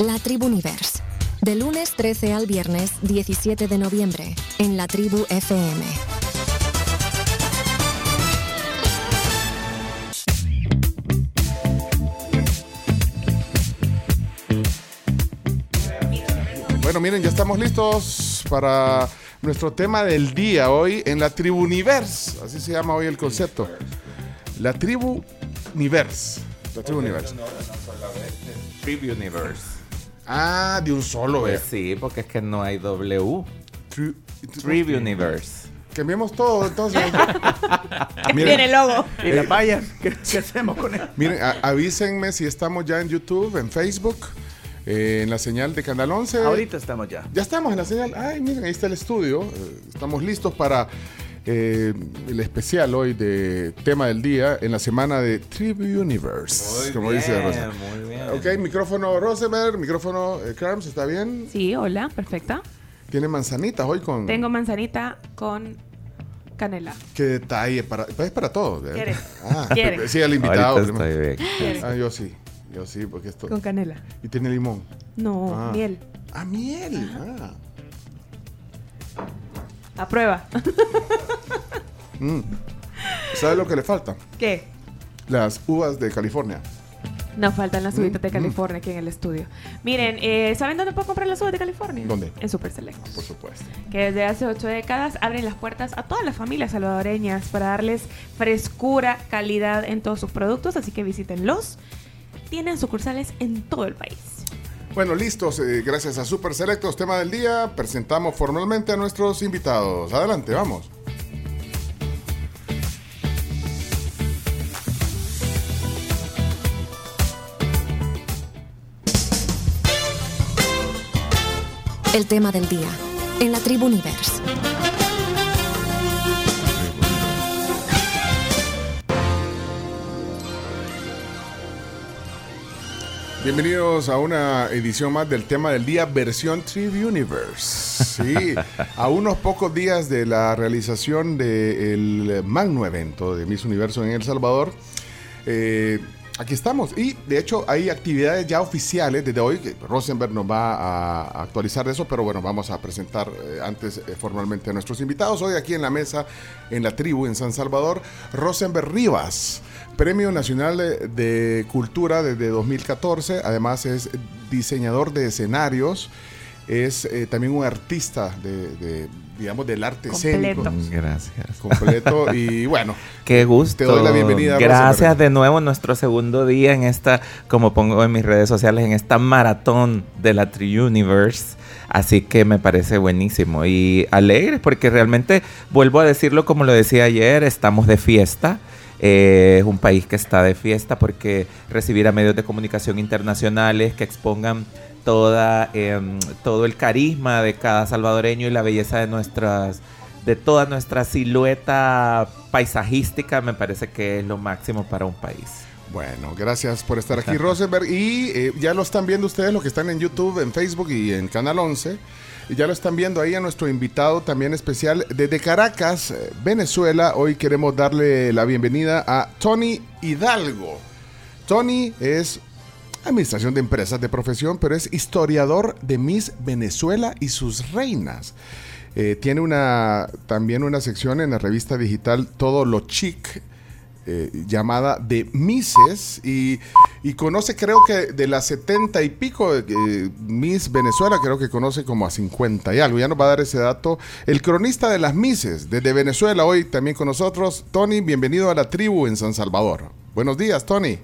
La Tribu Universe. De lunes 13 al viernes 17 de noviembre en La Tribu FM. Bueno, miren, ya estamos listos para nuestro tema del día hoy en la Tribu Universe. Así se llama hoy el concepto. La Tribu Universe. La Tribu Universe. Tribu Universe. Ah, de un solo, Pues eh. sí, porque es que no hay W. Tri- Tribu Universe. Cambiemos todo, entonces. Tiene miren, el logo. ¿Y las vallas? ¿Qué, qué hacemos con él? miren, a- avísenme si estamos ya en YouTube, en Facebook, eh, en la señal de Canal 11. Ahorita estamos ya. Ya estamos en la señal. Ay, miren, ahí está el estudio. Eh, Estamos listos para eh, el especial hoy de tema del día en la semana de Tribu Universe. como dice Rosa. muy bien. Ok, micrófono Rosenberg, micrófono eh, Carms, ¿está bien? Sí, hola, perfecta. Tiene manzanitas hoy con... Tengo manzanita con canela. Qué detalle, para, es para todos. ¿Quieres? Ah, ¿Quieres? Sí, al invitado. Ah, yo sí, yo sí, porque esto... Con canela. Y tiene limón. No, Ah. miel. Ah, miel. Ah. A prueba. Mm. ¿Sabes lo que le falta? ¿Qué? Las uvas de California. Nos faltan las uvitas de Mm, California aquí en el estudio. Miren, eh, ¿saben dónde puedo comprar las uvas de California? ¿Dónde? En Super Selectos. Por supuesto. que desde hace ocho décadas abren las puertas a todas las familias salvadoreñas para darles frescura, calidad en todos sus productos, así que visítenlos. Tienen sucursales en todo el país. Bueno, listos. eh, gracias a Super Selectos, tema del día. Presentamos formalmente a nuestros invitados. Adelante, vamos. El tema del día en La Tribu Universe. Bienvenidos a una edición más del tema del día, versión Tribu Universe. Sí, a unos pocos días de la realización del magno evento de Miss Universo en El Salvador. eh, aquí estamos. Y de hecho hay actividades ya oficiales desde hoy. que Rosenberg nos va a actualizar de eso, pero bueno, vamos a presentar eh, antes eh, formalmente a nuestros invitados. Hoy aquí en la mesa, en la tribu, en San Salvador, Rosenberg Rivas. Premio Nacional de, de Cultura desde 2014. Además es diseñador de escenarios. Es eh, también un artista de, de, digamos, del arte Completo. escénico. Gracias. Completo. Y bueno, Qué gusto. Te doy la bienvenida, Gracias Rosa, de nuevo nuestro segundo día en esta, como pongo en mis redes sociales, en esta maratón de la Tri Universe. Así que me parece buenísimo y alegre porque realmente, vuelvo a decirlo como lo decía ayer, estamos de fiesta. Eh, es un país que está de fiesta porque recibir a medios de comunicación internacionales que expongan toda, em, todo el carisma de cada salvadoreño y la belleza de nuestras de toda nuestra silueta paisajística me parece que es lo máximo para un país. Bueno, gracias por estar aquí, Rosenberg. Y eh, ya lo están viendo ustedes, los que están en YouTube, en Facebook y en Canal 11. Y ya lo están viendo ahí a nuestro invitado también especial desde Caracas, eh, Venezuela. Hoy queremos darle la bienvenida a Tony Hidalgo. Tony es administración de empresas de profesión, pero es historiador de Miss Venezuela y sus reinas. Eh, tiene una también una sección en la revista digital Todo lo Chic eh, llamada de Misses y, y conoce creo que de las 70 y pico eh, Miss Venezuela, creo que conoce como a 50 y algo. Ya nos va a dar ese dato. El cronista de las Misses desde Venezuela hoy también con nosotros. Tony, bienvenido a la tribu en San Salvador. Buenos días, Tony.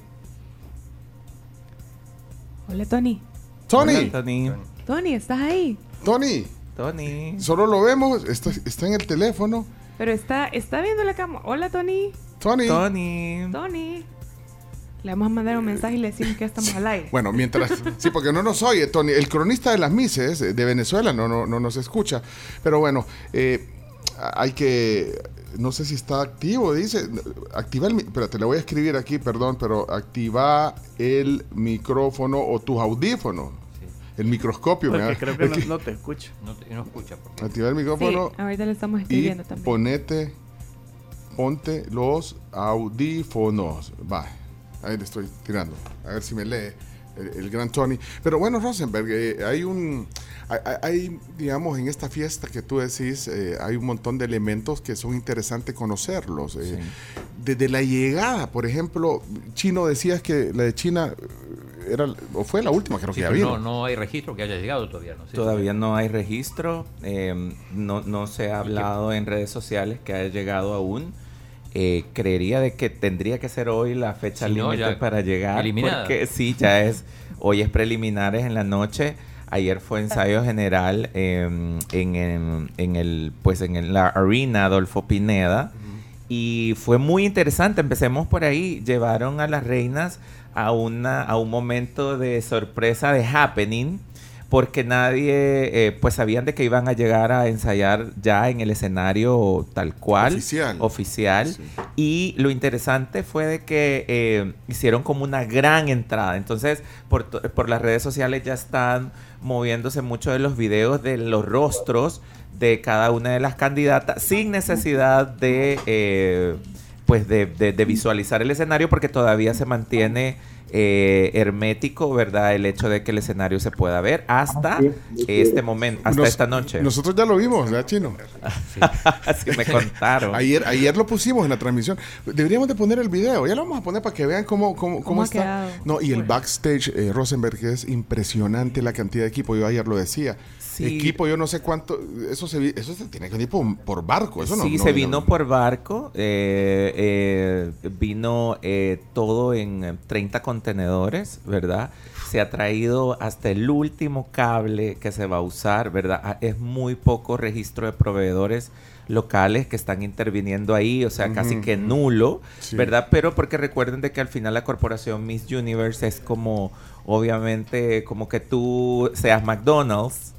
Hola, Tony. Tony, Hola, Tony. Tony, ¿estás ahí? Tony, Tony. solo lo vemos, está, está en el teléfono. Pero está, está viendo la cámara. Hola, Tony. Tony. Tony. Tony. Le vamos a mandar un mensaje y le decimos que ya estamos al aire. Bueno, mientras. Sí, porque no nos oye, Tony. El cronista de las Mises eh, de Venezuela no, no, no nos escucha. Pero bueno, eh, hay que. No sé si está activo, dice. Activa el. Espérate, le voy a escribir aquí, perdón, pero activa el micrófono o tus audífonos. El microscopio, me Porque creo que es no, que- no te escucho. No, te- no escucha. porque- Activa el Sí, micrófono ahorita le estamos y escribiendo también. ponete. Ponte los audífonos. Va, ahí le estoy tirando. A ver si me lee. el, el gran Tony. Pero bueno, Rosenberg, eh, hay un, hay, hay- digamos, en esta fiesta que tú decís, eh, hay un montón de elementos que son interesantes conocerlos. eh. Desde la llegada, por ejemplo, Chino decías que la de China eh, era, o fue la última, creo Sí, que vino. no, no hay registro que haya llegado todavía. ¿no? Sí, Todavía no hay registro, eh, no, no se ha hablado en redes sociales que haya llegado aún. Eh, creería de que tendría que ser hoy la fecha Si límite para llegar. eliminada. Porque sí, ya es, hoy es preliminares en la noche. Ayer fue ensayo general eh, en, en- en el, pues en el- la arena Adolfo Pineda. Y fue muy interesante. Empecemos por ahí. Llevaron a las reinas a, una, a un momento de sorpresa, de happening, porque nadie, eh, pues sabían de que iban a llegar a ensayar ya en el escenario tal cual. Oficial. Oficial. Sí. Y lo interesante fue de que eh, hicieron como una gran entrada. Entonces, por, las redes sociales ya están moviéndose mucho de los videos de los rostros de cada una de las candidatas sin necesidad de eh, pues de, de- de visualizar el escenario porque todavía se mantiene eh, hermético, ¿verdad? El hecho de que el escenario se pueda ver hasta este momento, hasta Nos- esta noche. Nosotros ya lo vimos, ¿verdad, Chino? Así me contaron. Ayer, ayer lo pusimos en la transmisión. Deberíamos de poner el video. Ya lo vamos a poner para que vean cómo, cómo, cómo, ¿Cómo ha está. No, y el backstage, eh, Rosenberg, que es impresionante la cantidad de equipo. Yo ayer lo decía. Sí. Equipo, yo no sé cuánto. Eso se, vi- eso se tiene que venir por, por barco. Eso no, sí, no se vino por barco. eh, eh, vino eh, todo en eh, 30 contenedores, ¿verdad? Se ha traído hasta el último cable que se va a usar, ¿verdad? Ah, Es muy poco registro de proveedores locales que están interviniendo ahí, o sea, casi que nulo, Sí. ¿verdad? Pero porque recuerden de que al final la corporación Miss Universe es como, obviamente, como que tú seas McDonald's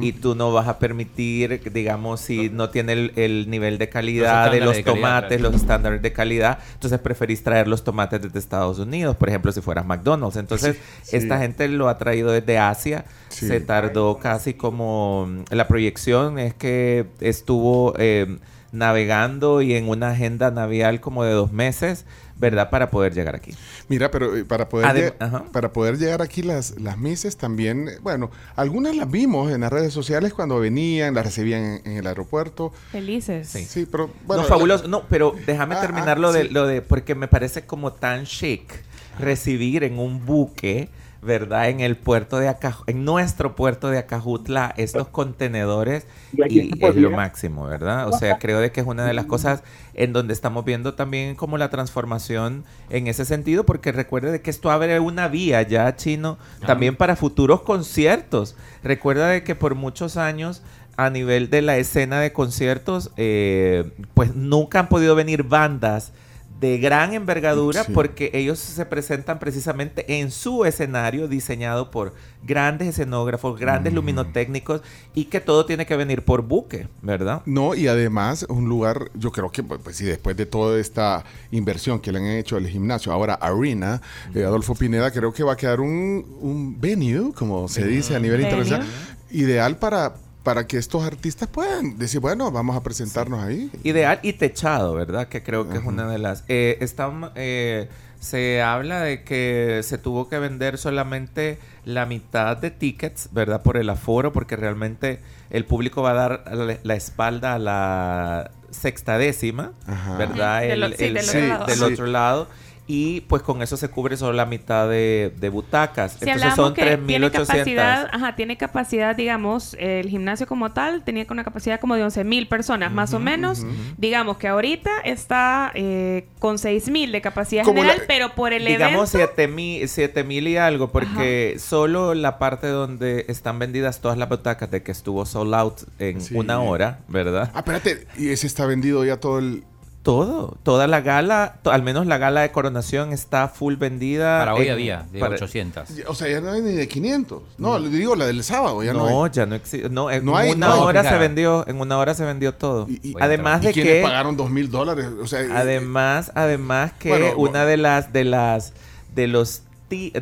y tú no vas a permitir, digamos, si no tiene el, el nivel de calidad Los de los de tomates, los estándares de calidad, entonces preferís traer los tomates desde Estados Unidos, por ejemplo, si fueras McDonald's. Entonces, Sí. esta gente lo ha traído desde Asia. Sí. Se tardó casi como la proyección es que estuvo eh, navegando y en una agenda navial como de dos meses, ¿verdad? Para poder llegar aquí. Mira, pero eh, para poder, Adem- lle- ajá. para poder llegar aquí las, las mises también, eh, bueno, algunas las vimos en las redes sociales cuando venían, las recibían en, en el aeropuerto. Felices. Sí. Sí, pero bueno. no, fabuloso. No, pero déjame Ah, terminar ah, lo, de, sí. lo de, porque me parece como tan chic recibir en un buque, ¿verdad? En el puerto de Acajutla, en nuestro puerto de Acajutla, estos contenedores Y es lo máximo, ¿verdad? O sea, creo de que es una de las cosas en donde estamos viendo también como la transformación en ese sentido, porque recuerde de que esto abre una vía ya chino también para futuros conciertos. Recuerda de que por muchos años a nivel de la escena de conciertos, eh, pues nunca han podido venir bandas de gran envergadura Sí. porque ellos se presentan precisamente en su escenario diseñado por grandes escenógrafos, grandes luminotécnicos y que todo tiene que venir por buque, ¿verdad? No, y además un lugar, yo creo que, pues, pues sí, después de toda esta inversión que le han hecho al gimnasio, ahora Arena, eh, Adolfo Pineda, creo que va a quedar un, un venue, como se dice a nivel Venue. internacional, ideal para, para que estos artistas puedan decir, bueno, vamos a presentarnos ahí. Ideal y techado, ¿verdad? Que creo que es una de las... Eh, están, eh, se habla de que se tuvo que vender solamente la mitad de tickets, ¿verdad? Por el aforo, porque realmente el público va a dar la, la espalda a la sexta décima, Ajá. ¿verdad? Ujú. Del El- sí, el- del otro sí, lado. del Sí. otro lado. Y pues con eso se cubre solo la mitad de, de butacas. Si Entonces son que tiene 3.800. capacidad, ajá, tiene capacidad, digamos, el gimnasio como tal, tenía una capacidad como de 11.000 personas, más o menos. Digamos que ahorita está eh, con 6.000 de capacidad Como general, la- pero por el digamos evento... 7 mil, siete mil y algo, porque solo la parte donde están vendidas todas las butacas de que estuvo sold out en Sí. una hora, ¿verdad? Ah, espérate, y ese está vendido ya todo el... Todo, toda la gala, to- al menos la gala de coronación está full vendida. Para hoy en- había, de para- 800. O sea, ya no hay ni de 500. No, le digo la del sábado, ya no, No, hay. ya no existe. No, en No hay, una no, hora se vendió, en una hora se vendió todo. Y- y- además ¿Y de que pagaron dos mil dólares? O sea, eh, Además, además que Bueno, una de las de las de los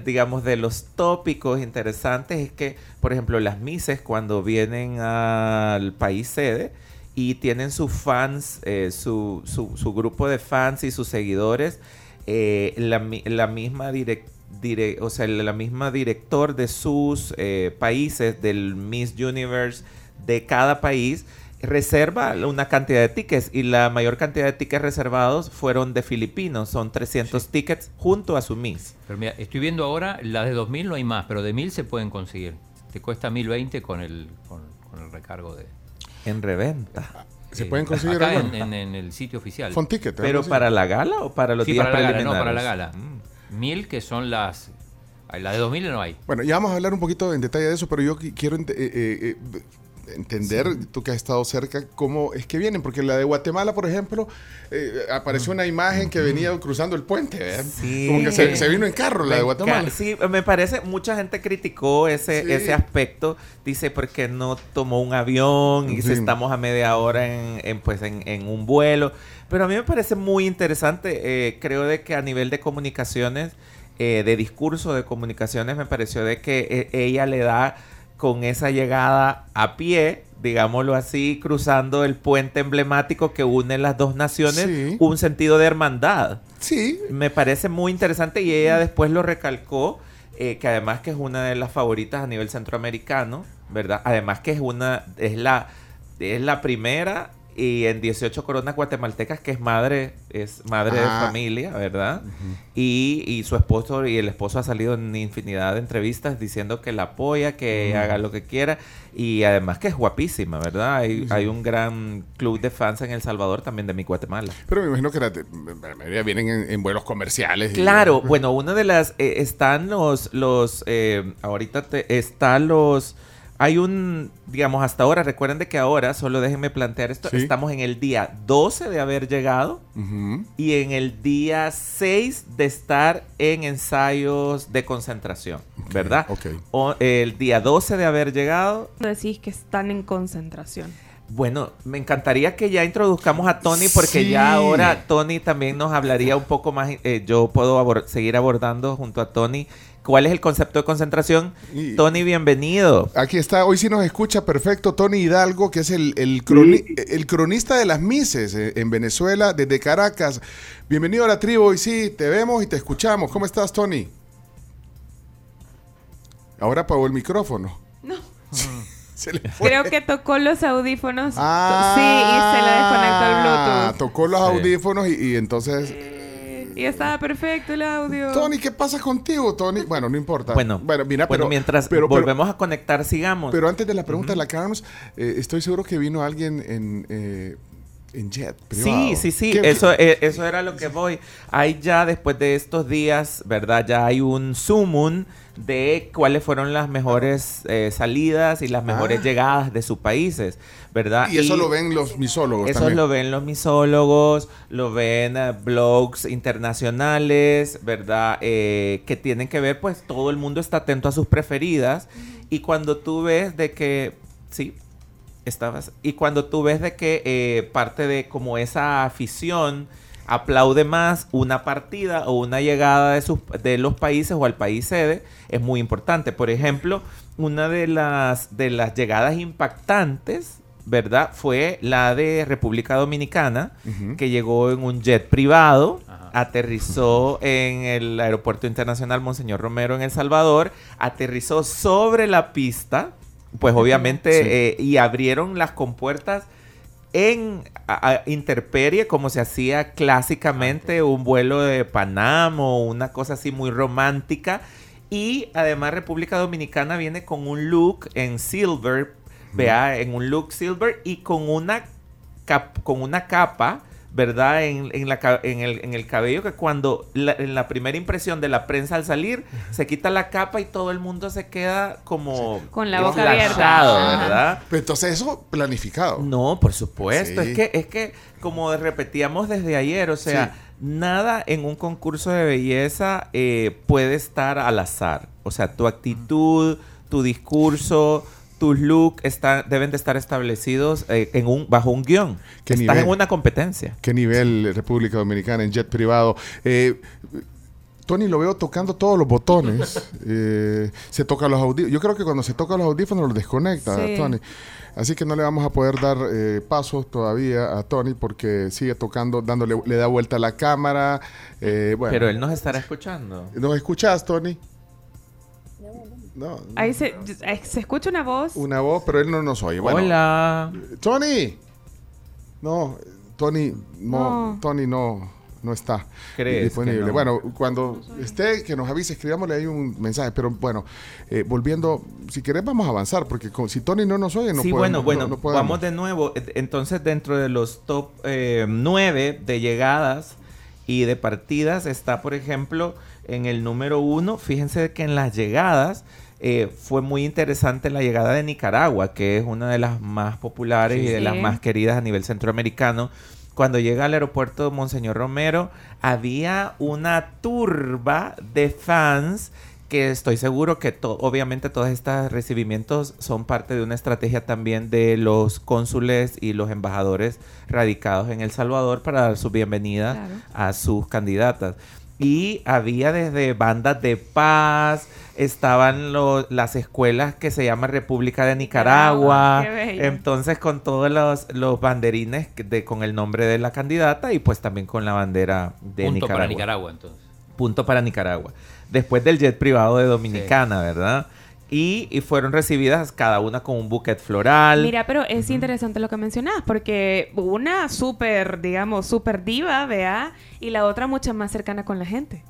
digamos de los tópicos interesantes es que, por ejemplo, las mises cuando vienen al país sede y tienen sus fans, eh, su, su, su grupo de fans y sus seguidores, eh, la, la misma direc- dire- o sea, la misma director de sus eh, países, del Miss Universe de cada país, reserva una cantidad de tickets y la mayor cantidad de tickets reservados fueron de filipinos, son 300 tickets junto a su Miss. Pero mira, estoy viendo ahora, las de 2000 no hay más, pero de 1000 se pueden conseguir. Te cuesta 1020 con el, con, con el recargo de. En reventa. ¿Se eh, pueden conseguir acá en, en- en el sitio oficial. Font Ticket. algo ¿Pero para la gala o para los Sí, días para la gala, no, para la gala. Mm. 1000 que son las. La de 2000 no hay. Bueno, ya vamos a hablar un poquito en detalle de eso, pero yo qui- quiero eh, eh, entender, tú que has estado cerca, cómo es que vienen, porque la de Guatemala, por ejemplo, eh, apareció una imagen que venía cruzando el puente. Como que se, se vino en carro la de Guatemala. Sí, me parece, mucha gente criticó ese, Sí. ese aspecto. Dice, porque no tomó un avión y si estamos a media hora en, en, pues, en, en un vuelo. Pero a mí me parece muy interesante. eh, creo de que a nivel de comunicaciones, eh, de discurso de comunicaciones, me pareció de que ella le da con esa llegada a pie, digámoslo así, cruzando el puente emblemático que une las dos naciones, Sí. un sentido de hermandad. Sí, Me parece muy interesante y ella después lo recalcó, eh, que además que es una de las favoritas a nivel centroamericano, ¿verdad? Además que es una, es la, es la primera y en 18 coronas guatemaltecas que es madre, es madre Ah. de familia, ¿verdad? y, y su esposo y el esposo ha salido en infinidad de entrevistas diciendo que la apoya, que haga lo que quiera y además que es guapísima, ¿verdad? Hay, hay un gran club de fans en El Salvador también de mi Guatemala. pero me imagino que la, mayoría vienen en, en vuelos comerciales. y- Claro, bueno, una de las eh, están los los eh, ahorita te, están los hay un digamos hasta ahora recuerden de que ahora solo déjenme plantear esto Sí. estamos en el día 12 de haber llegado Ujú. y en el día 6 de estar en ensayos de concentración, ¿verdad? ok. O, el día 12 de haber llegado. Decís que están en concentración. Bueno, me encantaría que ya introduzcamos a Tony porque Sí. ya ahora Tony también nos hablaría un poco más. eh, yo puedo abor- seguir abordando junto a Tony cuál es el concepto de concentración. Y- Tony, bienvenido. Aquí está, hoy sí nos escucha perfecto Tony Hidalgo, que es el, el, croni- el cronista de las Mises eh, en Venezuela, desde Caracas. Bienvenido a la tribu, hoy sí, te vemos y te escuchamos. ¿Cómo estás, Tony? Ahora apagó el micrófono. No. Se le fue. Creo que tocó los audífonos. Ah, sí, y se le desconectó el Bluetooth. Tocó los Sí. audífonos y, y entonces... Eh, Y estaba perfecto el audio. Tony, ¿qué pasa contigo, Tony? Bueno, no importa. Bueno, bueno, mira, bueno, pero, mientras pero- pero- volvemos a conectar, sigamos. Pero antes de la pregunta de la Carms, eh, estoy seguro que vino alguien en, eh, en jet privado. Sí, sí, sí, ¿Qué- eso, eh, eso era lo que voy. Hay ya después de estos días, ¿verdad? Ya hay un zoom de cuáles fueron las mejores eh, salidas y las mejores Ah. llegadas de sus países, ¿verdad? Y eso lo ven los misólogos Eso también. lo ven los misólogos, lo ven eh, blogs internacionales, ¿verdad? Eh, que tienen que ver, pues todo el mundo está atento a sus preferidas. Y cuando tú ves de que, sí, estabas, y cuando tú ves de que eh, parte de como esa afición aplaude más una partida o una llegada de, sus, de los países o al país sede, es muy importante. Por ejemplo, una de las, de las llegadas impactantes, ¿verdad? Fue la de República Dominicana, que llegó en un jet privado, Ajá. aterrizó en el Aeropuerto Internacional Monseñor Romero en El Salvador, aterrizó sobre la pista, pues obviamente, Sí. eh, y abrieron las compuertas en a- a- interperie, como se hacía clásicamente un vuelo de Panam o una cosa así muy romántica. Y además República Dominicana viene con un look en silver, vea, en un look silver y con una, cap- con una capa, ¿verdad? En, en la, ca- en, el, en el cabello que cuando la- en la primera impresión de la prensa al salir, se quita la capa y todo el mundo se queda como... Con la boca abierta. flashado. ¿verdad? Pero entonces eso planificado. No, por supuesto. Sí. Es que, es que, como repetíamos desde ayer, o sea, Sí. nada en un concurso de belleza eh, puede estar al azar. O sea, tu actitud, tu discurso, tus looks están, deben de estar establecidos eh, en un, bajo un guion. ¿Qué Estás nivel? en una competencia. ¿Qué nivel República Dominicana en jet privado? Eh, Tony lo veo tocando todos los botones. Eh, se toca los audífonos. Yo creo que cuando se toca los audífonos los desconecta, Sí. Tony. Así que no le vamos a poder dar eh, paso todavía a Tony porque sigue tocando, dándole, le da vuelta a la cámara. eh, bueno. Pero él nos estará escuchando. ¿Nos escuchás, Tony? No. Ahí se, eh, se escucha una voz. Una voz, pero él no nos oye. Bueno, Hola. Tony. No, Tony, no, No. Tony no, no está ¿Crees disponible. que no? Bueno, cuando esté, que nos avise, escribámosle ahí un mensaje. Pero bueno, eh, volviendo, si querés vamos a avanzar, porque con- si Tony no nos oye, no sí, podemos. bueno, bueno, no- no podemos. vamos de nuevo. E- Entonces, dentro de los top eh, 9 de llegadas y de partidas está, por ejemplo, en el número uno. Fíjense que en las llegadas eh, fue muy interesante la llegada de Nicaragua, que es una de las más populares y de Sí. las más queridas a nivel centroamericano. Cuando llega al aeropuerto de Monseñor Romero, había una turba de fans que estoy seguro que to- obviamente todos estos recibimientos son parte de una estrategia también de los cónsules y los embajadores radicados en El Salvador para dar su bienvenida Claro. a sus candidatas. Y había desde bandas de paz, estaban lo- las escuelas que se llama República de Nicaragua, bello. entonces con todos los, los banderines de, con el nombre de la candidata y pues también con la bandera de Punto Nicaragua. para Nicaragua, entonces. Punto para Nicaragua. Después del jet privado de Dominicana, ¿verdad? Y, y fueron recibidas cada una con un buquet floral. Mira, pero es interesante lo que mencionas, porque una súper, digamos, súper diva, vea, y la otra mucho más cercana con la gente.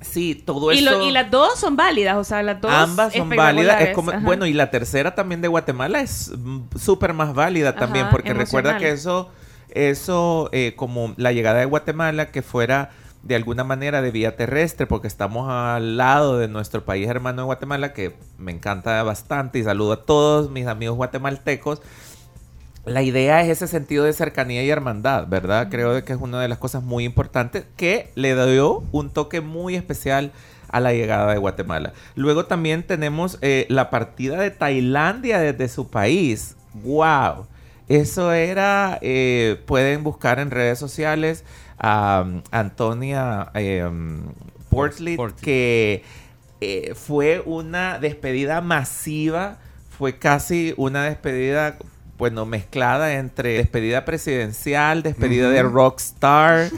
Sí, todo Y, eso. lo- y las dos son válidas, o sea, las dos Ambas son válidas. Es como- bueno, y la tercera también de Guatemala es mm, súper más válida también, porque recuerda que eso, eso eh, como la llegada de Guatemala, que fuera de alguna manera de vía terrestre, porque estamos al lado de nuestro país hermano de Guatemala, que me encanta bastante y saludo a todos mis amigos guatemaltecos. La idea es ese sentido de cercanía y hermandad, ¿verdad? Creo que es una de las cosas muy importantes que le dio un toque muy especial a la llegada de Guatemala. Luego también tenemos eh, la partida de Tailandia desde su país. ¡Wow! Eso era, eh, pueden buscar en redes sociales a um, Antonia um, Portlit, Portlit. que eh, fue una despedida masiva, fue casi una despedida, bueno, mezclada entre despedida presidencial, despedida de rockstar.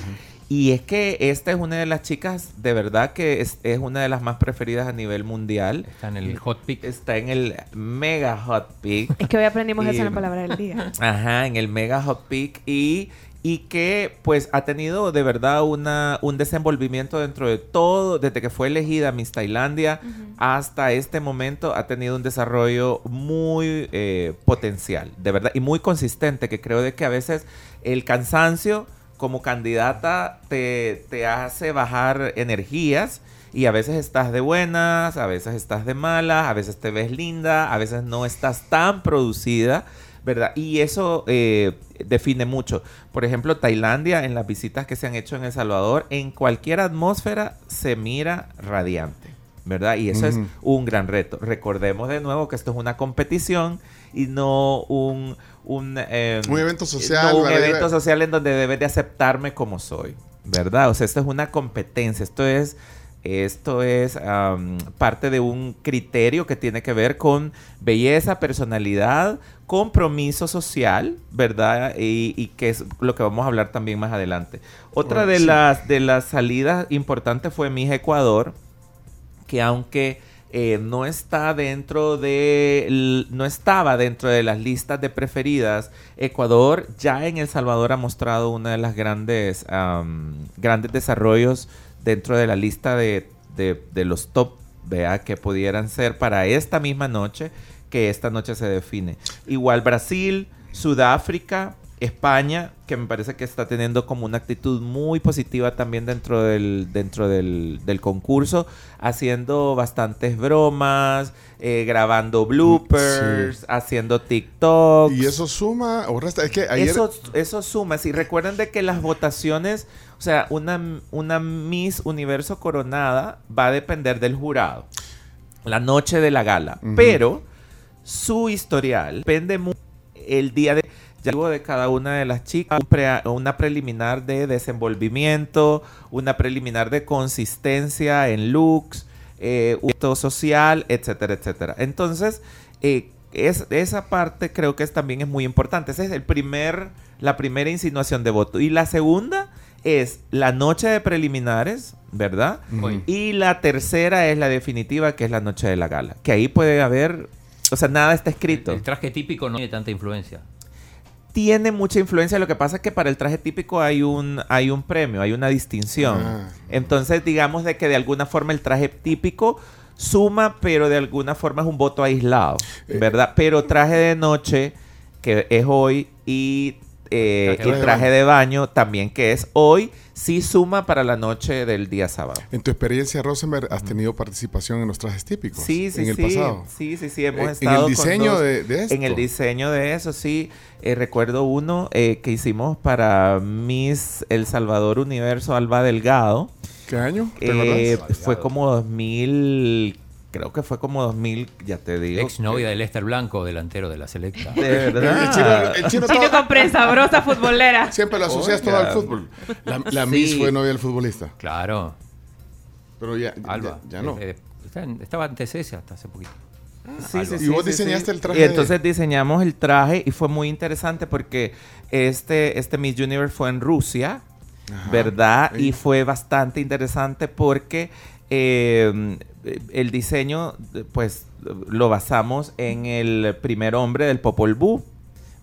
Y es que esta es una de las chicas, de verdad que es, es una de las más preferidas a nivel mundial. Está en el hot pick. Está en el mega hot pick. Es que hoy aprendimos eso en la Y- palabra del día. Ajá, en el Mega Hot Peak y, y que pues ha tenido de verdad una, un desenvolvimiento dentro de todo, desde que fue elegida Miss Tailandia hasta este momento ha tenido un desarrollo muy eh, potencial, de verdad, y muy consistente, que creo de que a veces el cansancio como candidata te, te hace bajar energías. Y a veces estás de buenas, a veces estás de malas, a veces te ves linda, a veces no estás tan producida, ¿verdad? Y eso eh, define mucho. Por ejemplo, Tailandia, en las visitas que se han hecho en El Salvador, en cualquier atmósfera se mira radiante, ¿verdad? Y eso es un gran reto. Recordemos de nuevo que esto es una competición y no un... Un, eh, Un evento social, no un evento social en donde debes de aceptarme como soy, ¿verdad? O sea, esto es una competencia, esto es... Esto es parte de un criterio que tiene que ver con belleza, personalidad, compromiso social, ¿verdad? Y, y que es lo que vamos a hablar también más adelante. Otra de las de las salidas importantes fue Miss Ecuador, que aunque eh, no está dentro de no estaba dentro de las listas de preferidas Ecuador ya en El Salvador ha mostrado una de las grandes grandes desarrollos dentro de la lista de, de- los top vea que pudieran ser para esta misma noche que esta noche se define. Igual Brasil Sudáfrica España, que me parece que está teniendo como una actitud muy positiva también dentro del, dentro del, del concurso, haciendo bastantes bromas, eh, grabando bloopers, haciendo TikToks. Y eso suma o resta. Es que ayer. Eso, eso suma. Si recuerdan de que las votaciones, o sea, una, una Miss Universo coronada va a depender del jurado. La noche de la gala. Pero su historial depende mucho el día de ya de cada una de las chicas un pre- una preliminar de desenvolvimiento, una preliminar de consistencia en looks, eh, un social, etcétera, etcétera. Entonces, eh, es, esa parte creo que es, también es muy importante. Esa es el primer, la primera insinuación de voto. Y la segunda es la noche de preliminares, ¿verdad? Y la tercera es la definitiva, que es la noche de la gala. Que ahí puede haber, o sea, nada está escrito. El traje típico no tiene tanta influencia. Tiene mucha influencia, lo que pasa es que para el traje típico hay un, hay un premio, hay una distinción. Ah. Entonces, digamos de que de alguna forma el traje típico suma, pero de alguna forma es un voto aislado, Eh, ¿verdad? Pero traje de noche, que es hoy, y, eh, Traje y de baño también, que es hoy, sí suma para la noche del día sábado. En tu experiencia, Rosenberg, has tenido participación en los trajes típicos Sí, sí, en el sí. pasado. Sí, sí, sí. Hemos Eh, en estado el con diseño de, de esto. En el diseño de eso, sí. Eh, recuerdo uno eh, que hicimos para Miss El Salvador Universo Alba Delgado. ¿Qué año? ¿Te fue como 2000, creo que fue como 2000, ya te digo. Ex novia de Lester Blanco, delantero de la selecta. De verdad. El chino, el chino Chino todo- con prensa brosa futbolera. siempre lo asocias todo Oiga. al fútbol. La, la Sí. Miss fue novia del futbolista. Claro, Pero ya, ya- Alba. ya, no. Eh, eh, estaba en TCS hasta hace poquito. Sí, sí, Y vos sí, diseñaste sí. el traje Y de- entonces diseñamos el traje y fue muy interesante porque este, este Miss Universe fue en Rusia, Ajá. ¿verdad? Sí. Y fue bastante interesante porque eh, el diseño, pues, lo basamos en el primer hombre del Popol Vuh.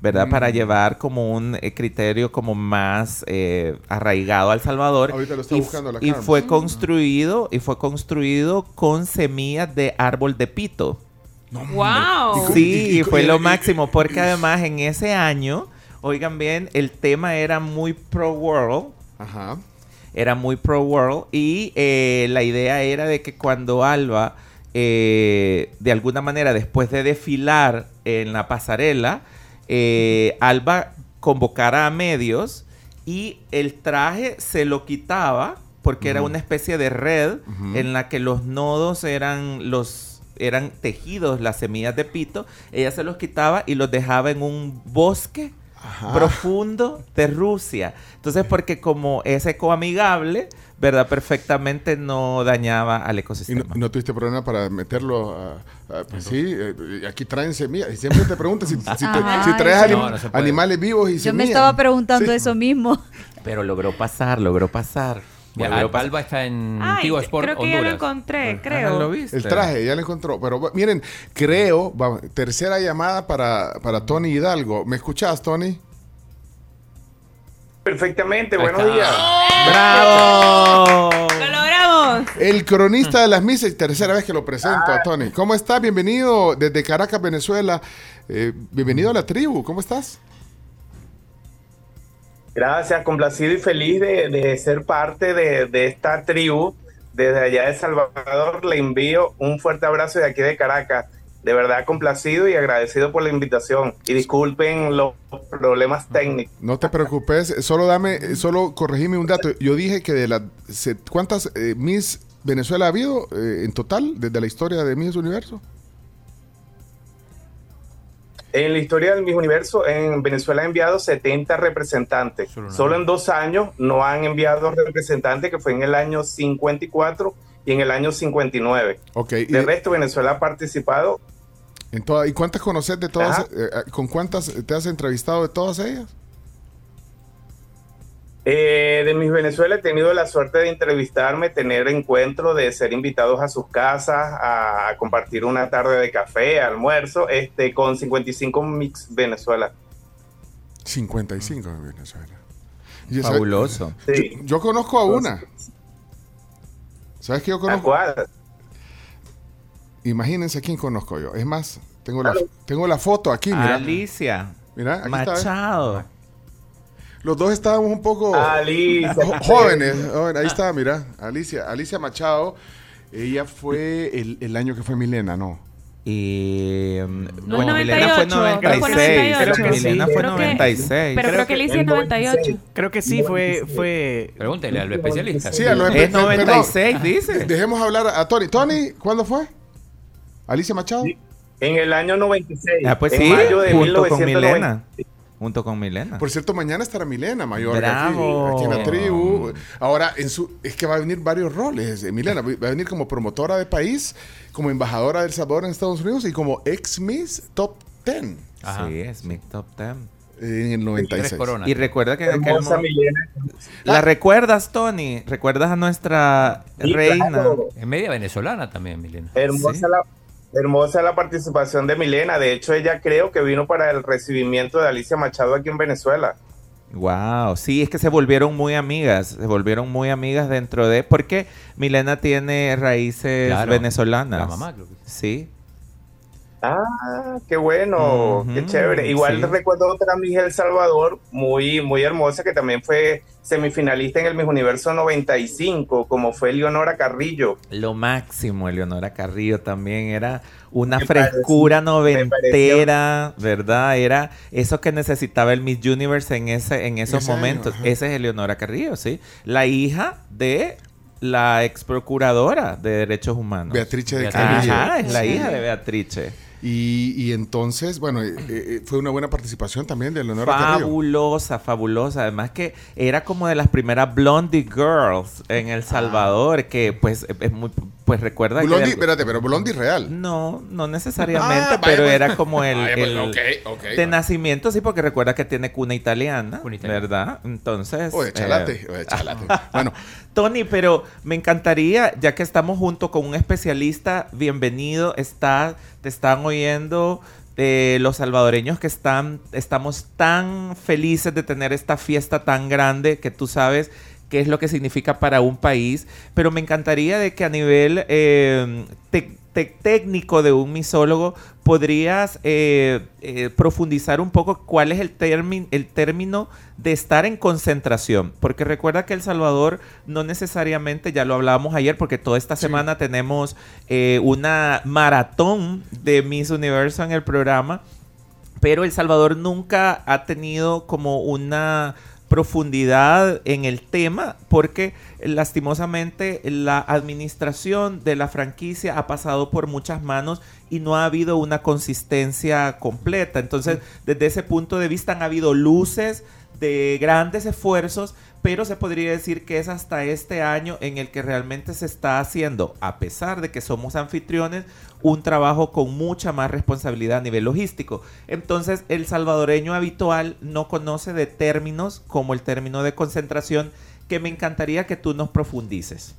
¿Verdad? Mm. Para llevar como un eh, criterio como más eh, arraigado al Salvador. Ahorita lo está y, buscando la y Carms. fue construido y fue construido con semillas de árbol de pito. ¡Wow! Y- Sí, y- fue y- lo y- máximo, porque además en ese año, oigan bien, el tema era muy pro world, Ajá. Era muy pro world y eh, la idea era de que cuando Alba, eh, de alguna manera, después de desfilar en la pasarela, eh, Alba convocara a medios y el traje se lo quitaba porque era una especie de red en la que los nodos eran los eran tejidos las semillas de pito ella se los quitaba y los dejaba en un bosque Ajá. profundo de Rusia entonces porque como es ecoamigable verdad perfectamente no dañaba al ¿Y no, ecosistema no tuviste problema para meterlo a, a- pues sí, eh, aquí traen semillas. Y siempre te preguntan si, si, te- Ajá, si traes anim- No, no animales vivos y Yo me semillas. estaba preguntando Sí. eso mismo. pero logró pasar logró pasar Al- pasar. Alba está en Ay, Tigo Sport creo que ya lo encontré, Ajá, creo. ¿lo viste? El traje, ya lo encontró. Pero miren, creo, va- tercera llamada para, para Tony Hidalgo. ¿Me escuchás, Tony? Perfectamente, Ahí buenos está. días. bravo ¡Lo logramos! El cronista de las misas, tercera vez que lo presento a Tony. ¿Cómo está? Bienvenido desde Caracas, Venezuela. Eh, bienvenido a la tribu. ¿Cómo estás? Gracias, complacido y feliz de, de ser parte de, de esta tribu. Desde allá de Salvador le envío un fuerte abrazo de aquí de Caracas. De verdad complacido y agradecido por la invitación. Y disculpen los problemas técnicos. No te preocupes, solo dame, solo corregime un dato. Yo dije que de las ¿cuántas eh, Miss Venezuela ha habido eh, en total desde la historia de Miss Universo? En la historia del Miss Universo, en Venezuela ha enviado 70 representantes. Solo en dos años no han enviado representantes, que fue en el año 54 y en el año 59. Ok. Y, De resto, Venezuela ha participado en toda- ¿y cuántas conoces de todas? Eh, eh, ¿Con cuántas te has entrevistado de todas ellas? Eh, de Miss Venezuela he tenido la suerte de entrevistarme, tener encuentros, de ser invitados a sus casas, a, compartir una tarde de café, almuerzo, este, con 55 Mix Venezuela. 55 en Venezuela. Y esa- fabuloso Sí. Yo, yo conozco a una. ¿Sabes qué yo ¿A conozco? cuál? Imagínense quién conozco yo. Es más, tengo la, tengo la foto aquí, mira. Alicia Mira, aquí está. Machado Los dos estábamos un poco Alicia. jóvenes. joven, Ahí está, mira. Alicia, Alicia Machado. Ella fue el, el año que fue Milena, ¿no? Y mm, No, bueno, Milena fue 98, fue 96. 98. Milena Sí, fue creo que- 96. Pero creo que hice en 98. Creo que sí, fue, fue Pregúntele al especialista. Sí, a los Es perdón. 96, dice. Dejemos hablar a Tony. Tony, ¿cuándo fue? Alicia Machado. En el año 96. Ah, pues en sí, mayo de junto con 1990. Milena. Junto con Milena. Por cierto, mañana estará Milena Mayor aquí, Bravo. aquí en la tribu. Ahora, en su, es que va a venir varios roles. eh, Milena va a venir como promotora de país, como embajadora del Salvador en Estados Unidos y como ex Miss Top 10 Ajá. Sí, es mi top 10. en el Tres 96. coronas. Y recuerda que en aquel Hermosa mo- Milena. ¿La recuerdas, Tony? ¿Recuerdas a nuestra Sí, reina? claro. Es media venezolana también, Milena. Hermosa, Sí. la, hermosa la participación de Milena. De hecho, ella creo que vino para el recibimiento de Alicia Machado aquí en Venezuela. Wow, sí, es que se volvieron muy amigas, se volvieron muy amigas dentro de, porque Milena tiene raíces Claro, venezolanas. la mamá, creo que Sí, Ah, qué bueno, qué chévere. Igual sí. recuerdo otra Miss El Salvador, muy, muy hermosa, que también fue semifinalista en el Miss Universo 95, como fue Leonora Carrillo. lo máximo, Eleonora Carrillo también era una Me frescura pareció- noventera, ¿verdad? Era eso que necesitaba el Miss Universe en ese en esos Ese año, momentos. ajá. Ese es Eleonora Carrillo, sí, la hija de la ex procuradora de derechos humanos. Beatrice de. Carrillo. Ajá, es la Sí. hija de Beatrice. Y, y entonces, bueno, eh, eh, fue una buena participación también de Leonora. Fabulosa, fabulosa. Además que era como de las primeras Blondie Girls en El Salvador, que pues es muy, pues recuerda Blondie, que... espérate, pero Blondie real. No, no necesariamente, Ah, pero pues. era como el, Vaya, pues, el- ok, ok. de nacimiento, sí, porque recuerda que tiene cuna italiana, Cuna italiana. ¿verdad? Entonces... O de chalate, eh, o de chalate. bueno, Tony, pero me encantaría, ya que estamos junto con un especialista, bienvenido, está, te están oyendo eh, los salvadoreños que están, estamos tan felices de tener esta fiesta tan grande que tú sabes qué es lo que significa para un país, pero me encantaría de que a nivel eh, te- te- técnico de un misólogo podrías eh, eh, profundizar un poco cuál es el, el término de estar en concentración, porque recuerda que El Salvador no necesariamente, ya lo hablábamos ayer, porque toda esta semana tenemos una maratón de Miss Universo en el programa, pero El Salvador nunca ha tenido como una profundidad en el tema porque lastimosamente la administración de la franquicia ha pasado por muchas manos y no ha habido una consistencia completa. Entonces, desde ese punto de vista han habido luces de grandes esfuerzos, pero se podría decir que es hasta este año en el que realmente se está haciendo, a pesar de que somos anfitriones, un trabajo con mucha más responsabilidad a nivel logístico. Entonces, el salvadoreño habitual no conoce de términos como el término de concentración, que me encantaría que tú nos profundices.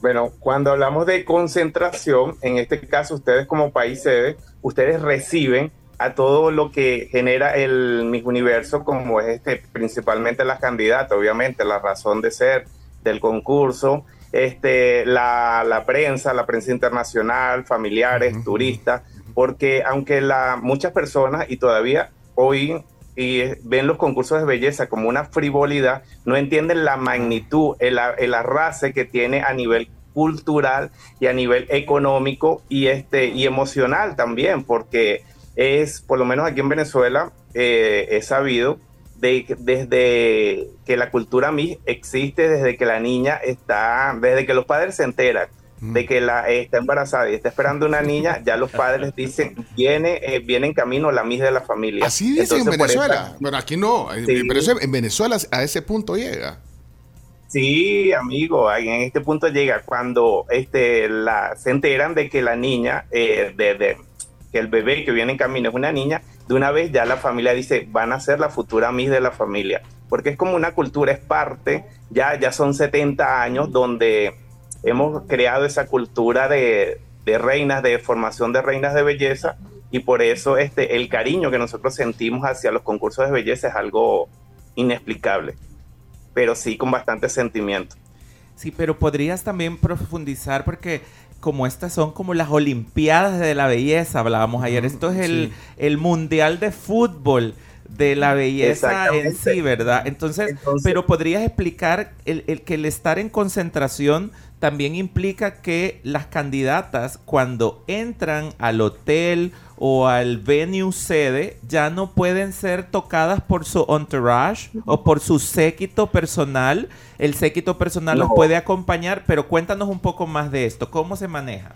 Bueno, cuando hablamos de concentración, en este caso ustedes como país sede, ustedes reciben a todo lo que genera el Miss Universo, como es este, principalmente las candidatas, obviamente, la razón de ser del concurso, este, la, la prensa, la prensa internacional, familiares, turistas, porque aunque la, muchas personas, y todavía hoy y ven los concursos de belleza como una frivolidad, no entienden la magnitud, el, el arrase que tiene a nivel cultural y a nivel económico y este y emocional también, porque es, por lo menos aquí en Venezuela, eh, he sabido de, desde que la cultura Miss existe, desde que la niña está, desde que los padres se enteran de que la eh, está embarazada y está esperando una niña, ya los padres dicen, viene, eh, viene en camino la Miss de la familia. así dicen en Venezuela. Bueno, aquí no, eh, Sí. pero eso en Venezuela a ese punto llega. Sí, amigo, en este punto llega cuando este, la, se enteran de que la niña, eh, de, de- que el bebé que viene en camino es una niña, de una vez ya la familia dice, van a ser la futura Miss de la familia, porque es como una cultura, es parte, ya, ya son 70 años donde hemos creado esa cultura de, de reinas, de formación de reinas de belleza, y por eso este, el cariño que nosotros sentimos hacia los concursos de belleza es algo inexplicable pero sí con bastante sentimiento. Sí, pero podrías también profundizar porque como estas son como las Olimpiadas de la Belleza, hablábamos ayer, esto es el, sí. el Mundial de Fútbol de la belleza en sí, ¿verdad? Entonces, Entonces- pero podrías explicar el, el que el estar en concentración también implica que las candidatas cuando entran al hotel o al venue sede ya no pueden ser tocadas por su entourage o por su séquito personal. El séquito personal los No. puede acompañar, pero cuéntanos un poco más de esto. ¿Cómo se maneja?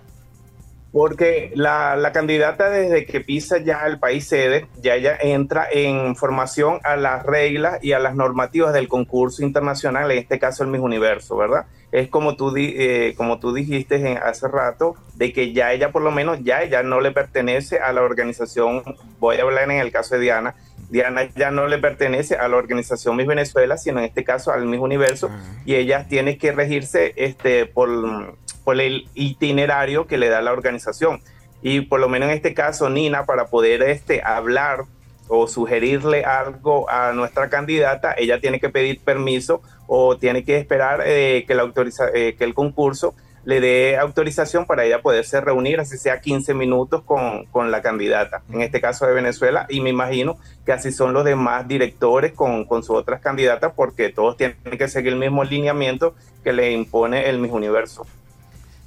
Porque la, la, candidata desde que pisa ya el país sede, ya ella entra en formación a las reglas y a las normativas del concurso internacional, en este caso el Miss Universo, ¿verdad? Es como tú, eh, como tú dijiste hace rato, de que ya ella por lo menos, ya ella no le pertenece a la organización, voy a hablar en el caso de Diana, Diana ya no le pertenece a la organización Miss Venezuela, sino en este caso al Miss Universo, y ella tiene que regirse este, por por el itinerario que le da la organización. Y por lo menos en este caso, Nina, para poder este, hablar o sugerirle algo a nuestra candidata, ella tiene que pedir permiso o tiene que esperar eh, que, la autoriza eh, que el concurso le dé autorización para ella poderse reunir, así sea 15 minutos con, con, la candidata, en este caso de Venezuela, y me imagino que así son los demás directores con, con sus otras candidatas, porque todos tienen que seguir el mismo lineamiento que le impone el Miss Universo.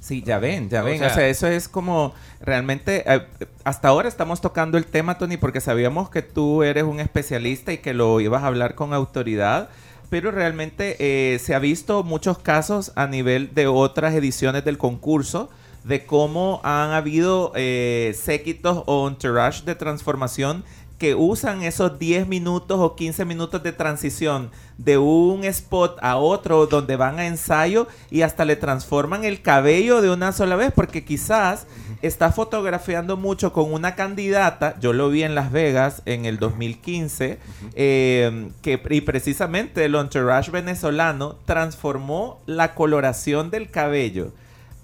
Sí, ya ven, ya ven. O sea, eso es como realmente, eh, hasta ahora estamos tocando el tema, Tony, porque sabíamos que tú eres un especialista y que lo ibas a hablar con autoridad, pero realmente eh, se ha visto muchos casos a nivel de otras ediciones del concurso de cómo han habido eh, séquitos o entourage de transformación que usan esos 10 minutos o 15 minutos de transición de un spot a otro donde van a ensayo y hasta le transforman el cabello de una sola vez porque quizás está fotografiando mucho con una candidata, yo lo vi en Las Vegas en el 2015, eh, que, y precisamente el entourage venezolano transformó la coloración del cabello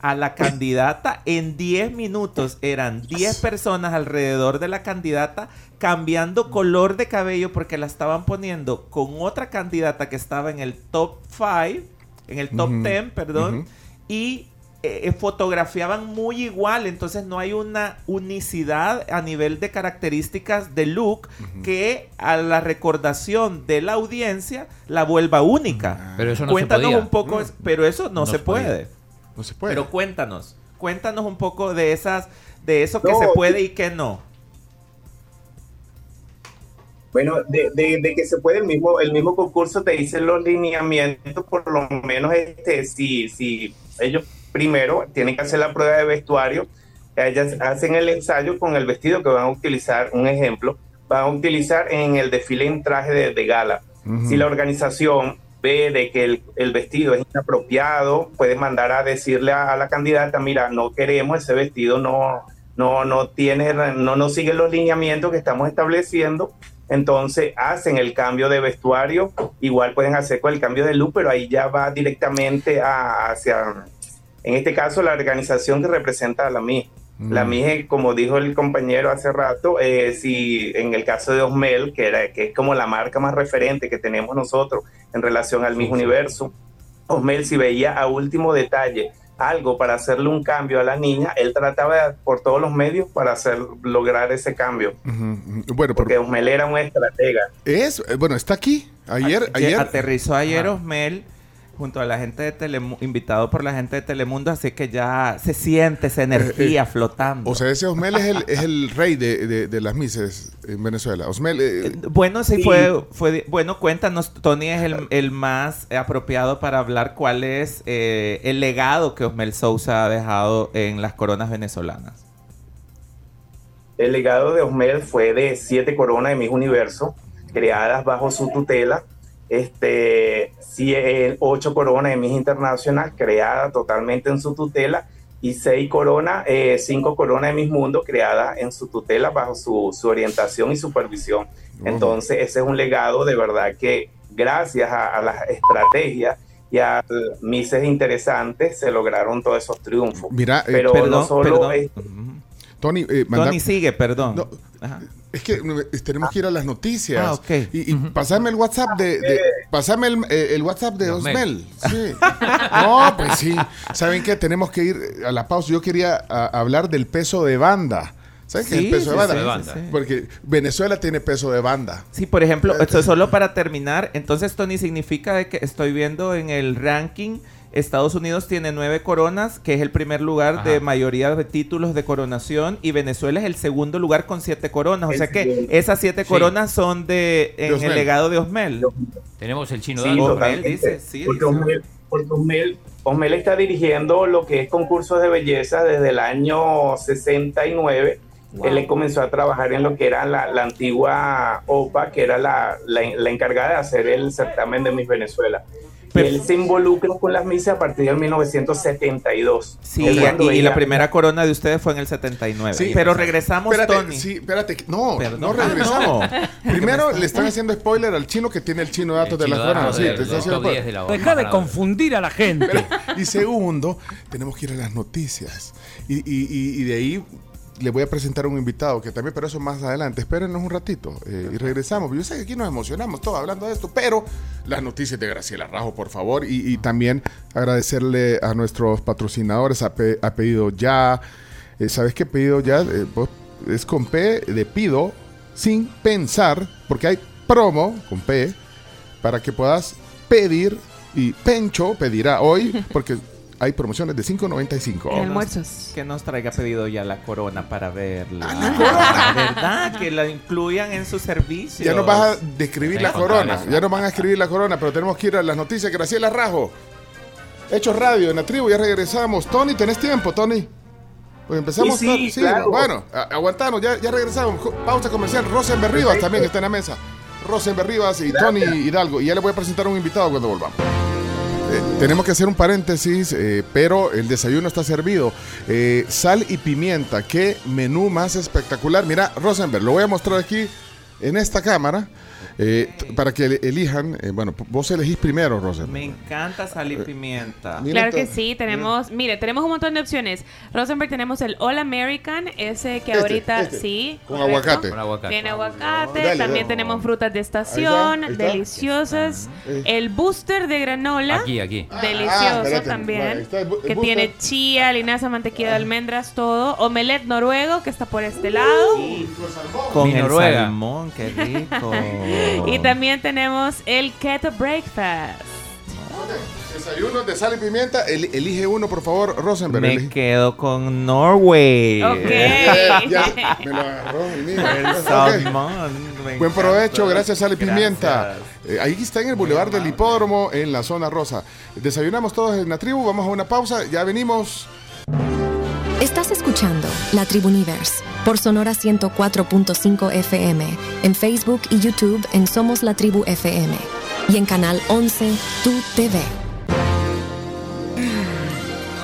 a la candidata en 10 minutos. Eran 10 personas alrededor de la candidata cambiando color de cabello porque la estaban poniendo con otra candidata que estaba en el top 5, en el top 10, perdón, y eh, eh, fotografiaban muy igual, entonces no hay una unicidad a nivel de características de look que a la recordación de la audiencia la vuelva única. Pero eso no Cuéntanos se podía. un poco, pero eso no, se, puede. No se puede. Pero cuéntanos, cuéntanos un poco de esas, de eso que se puede y que no. Bueno, de, de, de, que se puede el mismo, el mismo concurso te dice los lineamientos, por lo menos este, si, si ellos primero tienen que hacer la prueba de vestuario, ellas hacen el ensayo con el vestido que van a utilizar, un ejemplo, van a utilizar en el desfile en traje de, de gala. Uh -huh. Si la organización ve de que el, el, vestido es inapropiado, puede mandar a decirle a, a, la candidata, mira, no queremos ese vestido, no, no, no tiene, no, no sigue los lineamientos que estamos estableciendo, entonces hacen el cambio de vestuario, igual pueden hacer con el cambio de look, pero ahí ya va directamente a, hacia, en este caso, la organización que representa a la MI. Mm. La MI, como dijo el compañero hace rato, eh, si en el caso de Osmel, que, era, que es como la marca más referente que tenemos nosotros en relación al sí, Universo, Osmel si veía a último detalle algo para hacerle un cambio a la niña, él trataba por todos los medios para hacer lograr ese cambio. Uh -huh. Bueno, porque por... Osmel era un estratega. Es, eh, bueno, está aquí. Ayer, ayer aterrizó ayer Ajá. Osmel junto a la gente de Telemundo, invitado por la gente de Telemundo, así que ya se siente esa energía eh, eh, flotando. O sea, ese Osmel es el, es el rey de, de, de, las mises en Venezuela. Osmel. Eh, bueno, sí, sí, Fue, fue. Bueno, cuéntanos, Tony es el, el más apropiado para hablar cuál es el legado que Osmel Sousa ha dejado en las coronas venezolanas. El legado de Osmel fue de siete coronas de Miss Universo, creadas bajo su tutela este, ocho coronas de Miss Internacional creada totalmente en su tutela y seis coronas, eh, cinco coronas de Miss Mundo creadas en su tutela bajo su, su orientación y supervisión. Uh -huh. Entonces ese es un legado de verdad que gracias a, a las estrategias y a Misses interesantes se lograron todos esos triunfos. Mira, eh, pero perdón, no solo perdón. es, Tony, eh, manda... Tony sigue, perdón. No, es que tenemos que ir a las noticias. Ah, okay. Y, y uh -huh. pasame el WhatsApp de. de pasame el, eh, el, WhatsApp de Osmel. Sí. no, pues sí. ¿Saben qué? Tenemos que ir a la pausa. Yo quería a, hablar del peso de banda. ¿Sabes sí, qué es el peso sí, de banda? Sí, banda. Porque Venezuela tiene peso de banda. Sí, por ejemplo, esto solo para terminar. Entonces, Tony, significa de que estoy viendo en el ranking Estados Unidos tiene nueve coronas, que es el primer lugar Ajá. de mayoría de títulos de coronación, y Venezuela es el segundo lugar con siete coronas. O sea que esas siete sí. coronas son de en de el legado de Osmel. Tenemos el chino sí, Osmel dice, sí, porque, Osmel, porque Osmel Osmel está dirigiendo lo que es concursos de belleza desde el año 69. Él comenzó a trabajar en lo que era la, la antigua OPA, que era la, la, la encargada de hacer el certamen de Miss Venezuela. Él se involucra con las misas a partir del 1972. Sí, y, la primera corona de ustedes fue en el 79. Sí. Pero regresamos, Espérate, Tony. sí, espérate. No, Perdón. no regresamos. Ah, Primero le están haciendo spoiler al chino que tiene el chino datos de la chino corona. datos Sí, del te está haciendo top 10 spoiler. de la Deja de confundir a la gente. Y segundo, tenemos que ir a las noticias. Y, y- y- y de ahí le voy a presentar un invitado que también, pero eso más adelante. Espérenos un ratito eh, y regresamos. Yo sé que aquí nos emocionamos todos hablando de esto, pero las noticias de Graciela Rajo, por favor. Y, también agradecerle a nuestros patrocinadores, a, Pe- a Pedido Ya. Eh, ¿Sabes qué Pedido Ya? Eh, es con P de pido sin pensar, porque hay promo con P para que puedas pedir y Pencho pedirá hoy porque hay promociones de 5.95. En almuerzos. Que nos traiga pedido ya la corona para verla. Ah, la corona. ¿Verdad? Que la incluyan en su servicio. Ya nos vas a describir la corona. Ya nos van a escribir la corona, pero tenemos que ir a las noticias. Graciela Rajo. Hechos Radio en la tribu, ya regresamos. Tony, ¿tenés tiempo, Tony? Pues empezamos. Sí, sí, claro. Bueno, aguantanos, ya, ya regresamos. Pausa comercial. Rosenberg Rivas también está en la mesa. Rosenberg Rivas y Tony Hidalgo. Y ya le voy a presentar a un invitado cuando volvamos. Eh, tenemos que hacer un paréntesis, eh, pero el desayuno está servido. Eh, sal y pimienta, qué menú más espectacular. Mira, Rosenberg, lo voy a mostrar aquí en esta cámara eh, para que elijan. eh, bueno, vos elegís primero, Rosenberg. Me encanta sal y pimienta. Mira Claro que sí, tenemos, mire, tenemos un montón de opciones. Rosenberg tenemos el All American, ese que Este, ahorita este, sí. con correcto. aguacate. Con aguacate. Tiene aguacate, Dale, también dale. tenemos frutas de Ahí estación, está, ahí está. deliciosas. Eh. El booster de granola. Aquí, aquí. Ah, Delicioso también. vale, que booster. tiene chía, linaza, mantequilla de almendras, todo. Omelette noruego, que está por este lado. Con Mi el Noruega. salmón, qué rico. Y también tenemos el Keto Breakfast. Desayuno de sal y pimienta. El- elige uno, por favor, Rosenberg. Me elige. quedo con Norway. Ok. Eh, ya, me lo agarró el mío. El salmón. Buen provecho, gracias Sal y Pimienta. Eh, ahí está en el Boulevard del Hipódromo, en la zona rosa. Desayunamos todos en la tribu, vamos a una pausa, ya venimos. Estás escuchando La Tribuniverse por Sonora 104.5 FM, en Facebook y YouTube en Somos la Tribu FM y en Canal 11 Tu TV.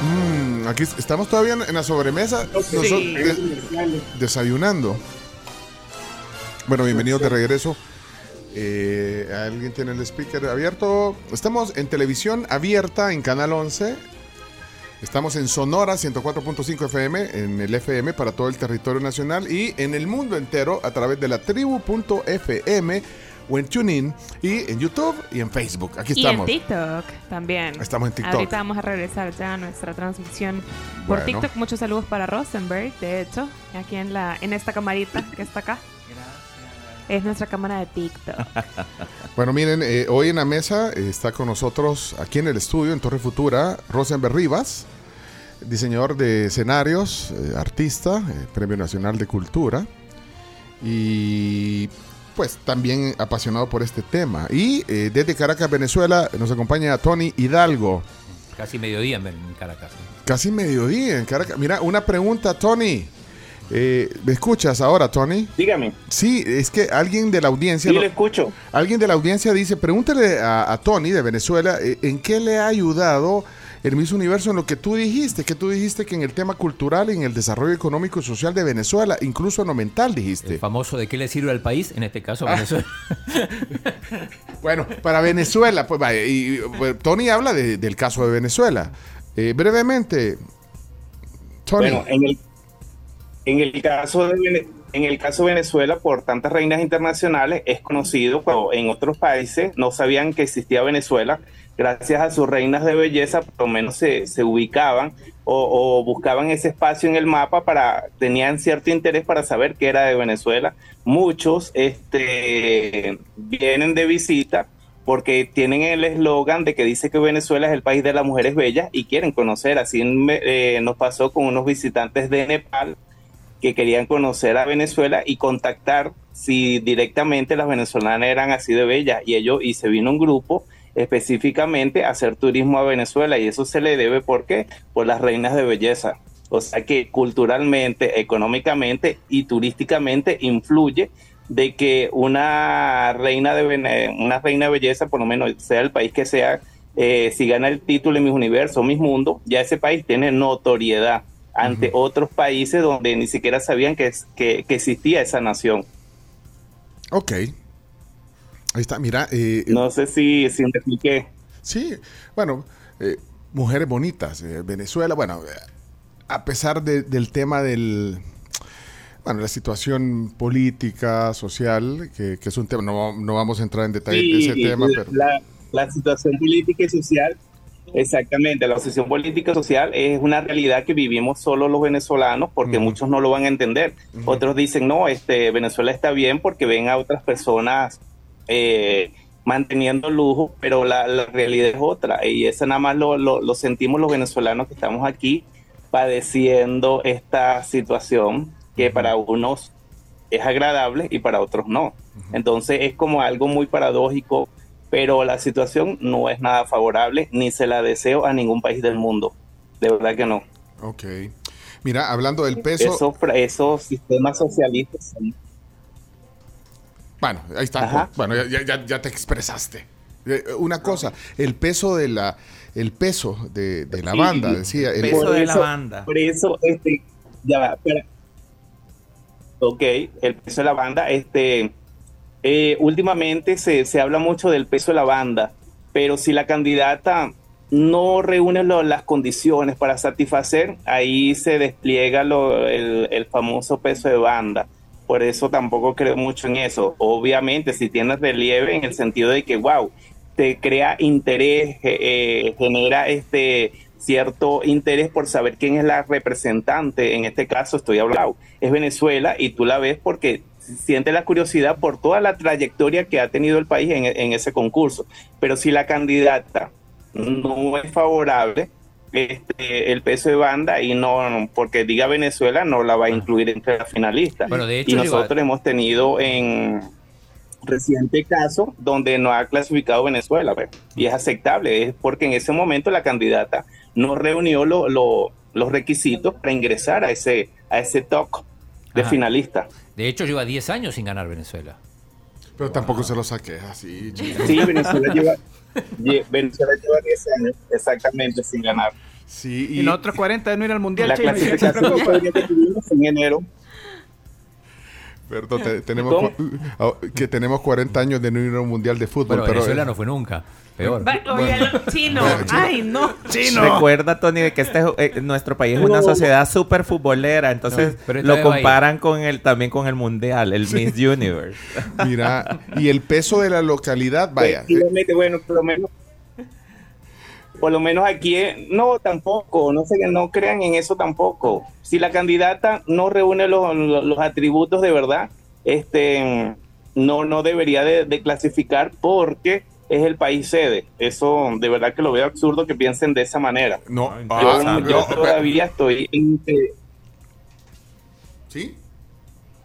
Mm, aquí estamos todavía en, la sobremesa, nosotros de- desayunando. Bueno, bienvenidos de regreso. Eh, ¿Alguien tiene el speaker abierto? Estamos en televisión abierta en Canal 11. Estamos en Sonora 104.5 FM, en el FM para todo el territorio nacional y en el mundo entero a través de la tribu.fm o en TuneIn y en YouTube y en Facebook. Aquí Y en estamos. TikTok también. Estamos en TikTok. Ahorita vamos a regresar ya a nuestra transmisión por Bueno. TikTok. Muchos saludos para Rosenberg, de hecho, aquí en la en esta camarita que está acá. Es nuestra cámara de TikTok. Bueno, miren, eh, hoy en la mesa eh, está con nosotros aquí en el estudio, en Torre Futura, Rosenberg Rivas, diseñador de escenarios, eh, artista, eh, Premio Nacional de Cultura y pues también apasionado por este tema. Y eh, desde Caracas, Venezuela, nos acompaña Tony Hidalgo. Casi mediodía en en Caracas. Casi mediodía en Caracas. Mira, una pregunta, Tony. Eh, ¿Me escuchas ahora, Tony? Dígame, Sí, es que alguien de la audiencia... sí le escucho. Alguien de la audiencia dice, pregúntale a, a Tony de Venezuela, eh, ¿en qué le ha ayudado el Miss Universo en lo que tú dijiste? Que tú dijiste que en el tema cultural y en el desarrollo económico y social de Venezuela, incluso en lo mental El dijiste. famoso de qué le sirve al país, en este caso Ah. Venezuela. Bueno, para Venezuela, pues vaya, y, y, pues, Tony habla de- del caso de Venezuela. Eh, brevemente, Tony. Bueno, en el, en el caso de en el caso Venezuela, por tantas reinas internacionales, es conocido cuando en otros países no sabían que existía Venezuela. Gracias a sus reinas de belleza, por lo menos se, se ubicaban o, buscaban ese espacio en el mapa para, tenían cierto interés para saber qué era de Venezuela. Muchos este, vienen de visita porque tienen el eslogan de que dice que Venezuela es el país de las mujeres bellas y quieren conocer. Así eh, nos pasó con unos visitantes de Nepal que querían conocer a Venezuela y contactar si directamente las venezolanas eran así de bellas y ellos y se vino un grupo específicamente hacer turismo a Venezuela y eso se le debe ¿por qué? Por las reinas de belleza. O sea que culturalmente, económicamente y turísticamente influye de que una reina de una reina de belleza, por lo menos sea el país que sea, eh, si gana el título en Mis Universo Mis Mundo, ya ese país tiene notoriedad ante otros países donde ni siquiera sabían que, que, que existía esa nación. Ok. Ahí está, mira. eh, No sé si, si me expliqué. Sí, bueno, eh, mujeres bonitas. eh, Venezuela, bueno, eh, a pesar de- del tema del. Bueno, la situación política, social, que, que es un tema, no, no vamos a entrar en detalle de ese tema, pero. la, la situación política y social, exactamente, la situación política y social es una realidad que vivimos solo los venezolanos porque muchos no lo van a entender. Otros dicen, no, este Venezuela está bien porque ven a otras personas eh, manteniendo lujo, pero la, la realidad es otra y esa nada más lo, lo, lo sentimos los venezolanos que estamos aquí padeciendo esta situación que para unos es agradable y para otros no. Entonces es como algo muy paradójico, pero la situación no es nada favorable ni se la deseo a ningún país del mundo. De verdad que no. Ok. Mira, hablando del peso. Esos, esos sistemas socialistas son Bueno, ahí está. Ajá. Bueno, ya, ya- ya, ya te expresaste. Eh, Una cosa, el peso de la, el peso de, de la Sí. banda, decía. el- Peso de la banda. Por eso, este, ya va, espera. Ok, el peso de la banda, este, eh, últimamente se, se habla mucho del peso de la banda, pero si la candidata no reúne las condiciones para satisfacer, ahí se despliega lo- el, el famoso peso de banda. Por eso tampoco creo mucho en eso. Obviamente, si tienes relieve en el sentido de que, wow, te crea interés, eh, genera este cierto interés por saber quién es la representante, en este caso estoy hablando, es Venezuela y tú la ves porque siente la curiosidad por toda la trayectoria que ha tenido el país en, en ese concurso. Pero si la candidata no es favorable, este, el peso de banda y no, porque diga Venezuela no la va a incluir entre las finalistas. Bueno, de hecho, y nosotros hemos tenido en reciente caso donde no ha clasificado Venezuela pues, y es aceptable, es porque en ese momento la candidata no reunió lo- lo- los requisitos para ingresar a ese, a ese top de Ajá. finalista. De hecho, lleva 10 años sin ganar Venezuela. Pero tampoco se lo saqué así. chico. Sí, Venezuela lleva, lle- Venezuela lleva 10 años exactamente sin ganar. Sí, Y nosotros 40 de no ir al mundial, La clasificación que tuvimos en enero Perdón, te- tenemos, ah, que tenemos 40 años de no ir a un mundial de fútbol. Bueno, pero, Venezuela eh, no fue nunca. Peor. Oye, chino. Ay, no. Recuerda, Tony, de que este, eh, nuestro país es una sociedad súper futbolera, entonces No, pero esta lo comparan con el también con el mundial, el Miss Universe. Mira, y el peso de la localidad, vaya. bueno, por lo menos. Por lo menos aquí, eh, no, tampoco, no sé, no crean en eso tampoco. Si la candidata no reúne los, los- los atributos de verdad, este, no, no debería de, de clasificar porque es el país sede. Eso de verdad que lo veo absurdo que piensen de esa manera. no, Yo- ah, Yo, no, yo todavía estoy en ¿Sí?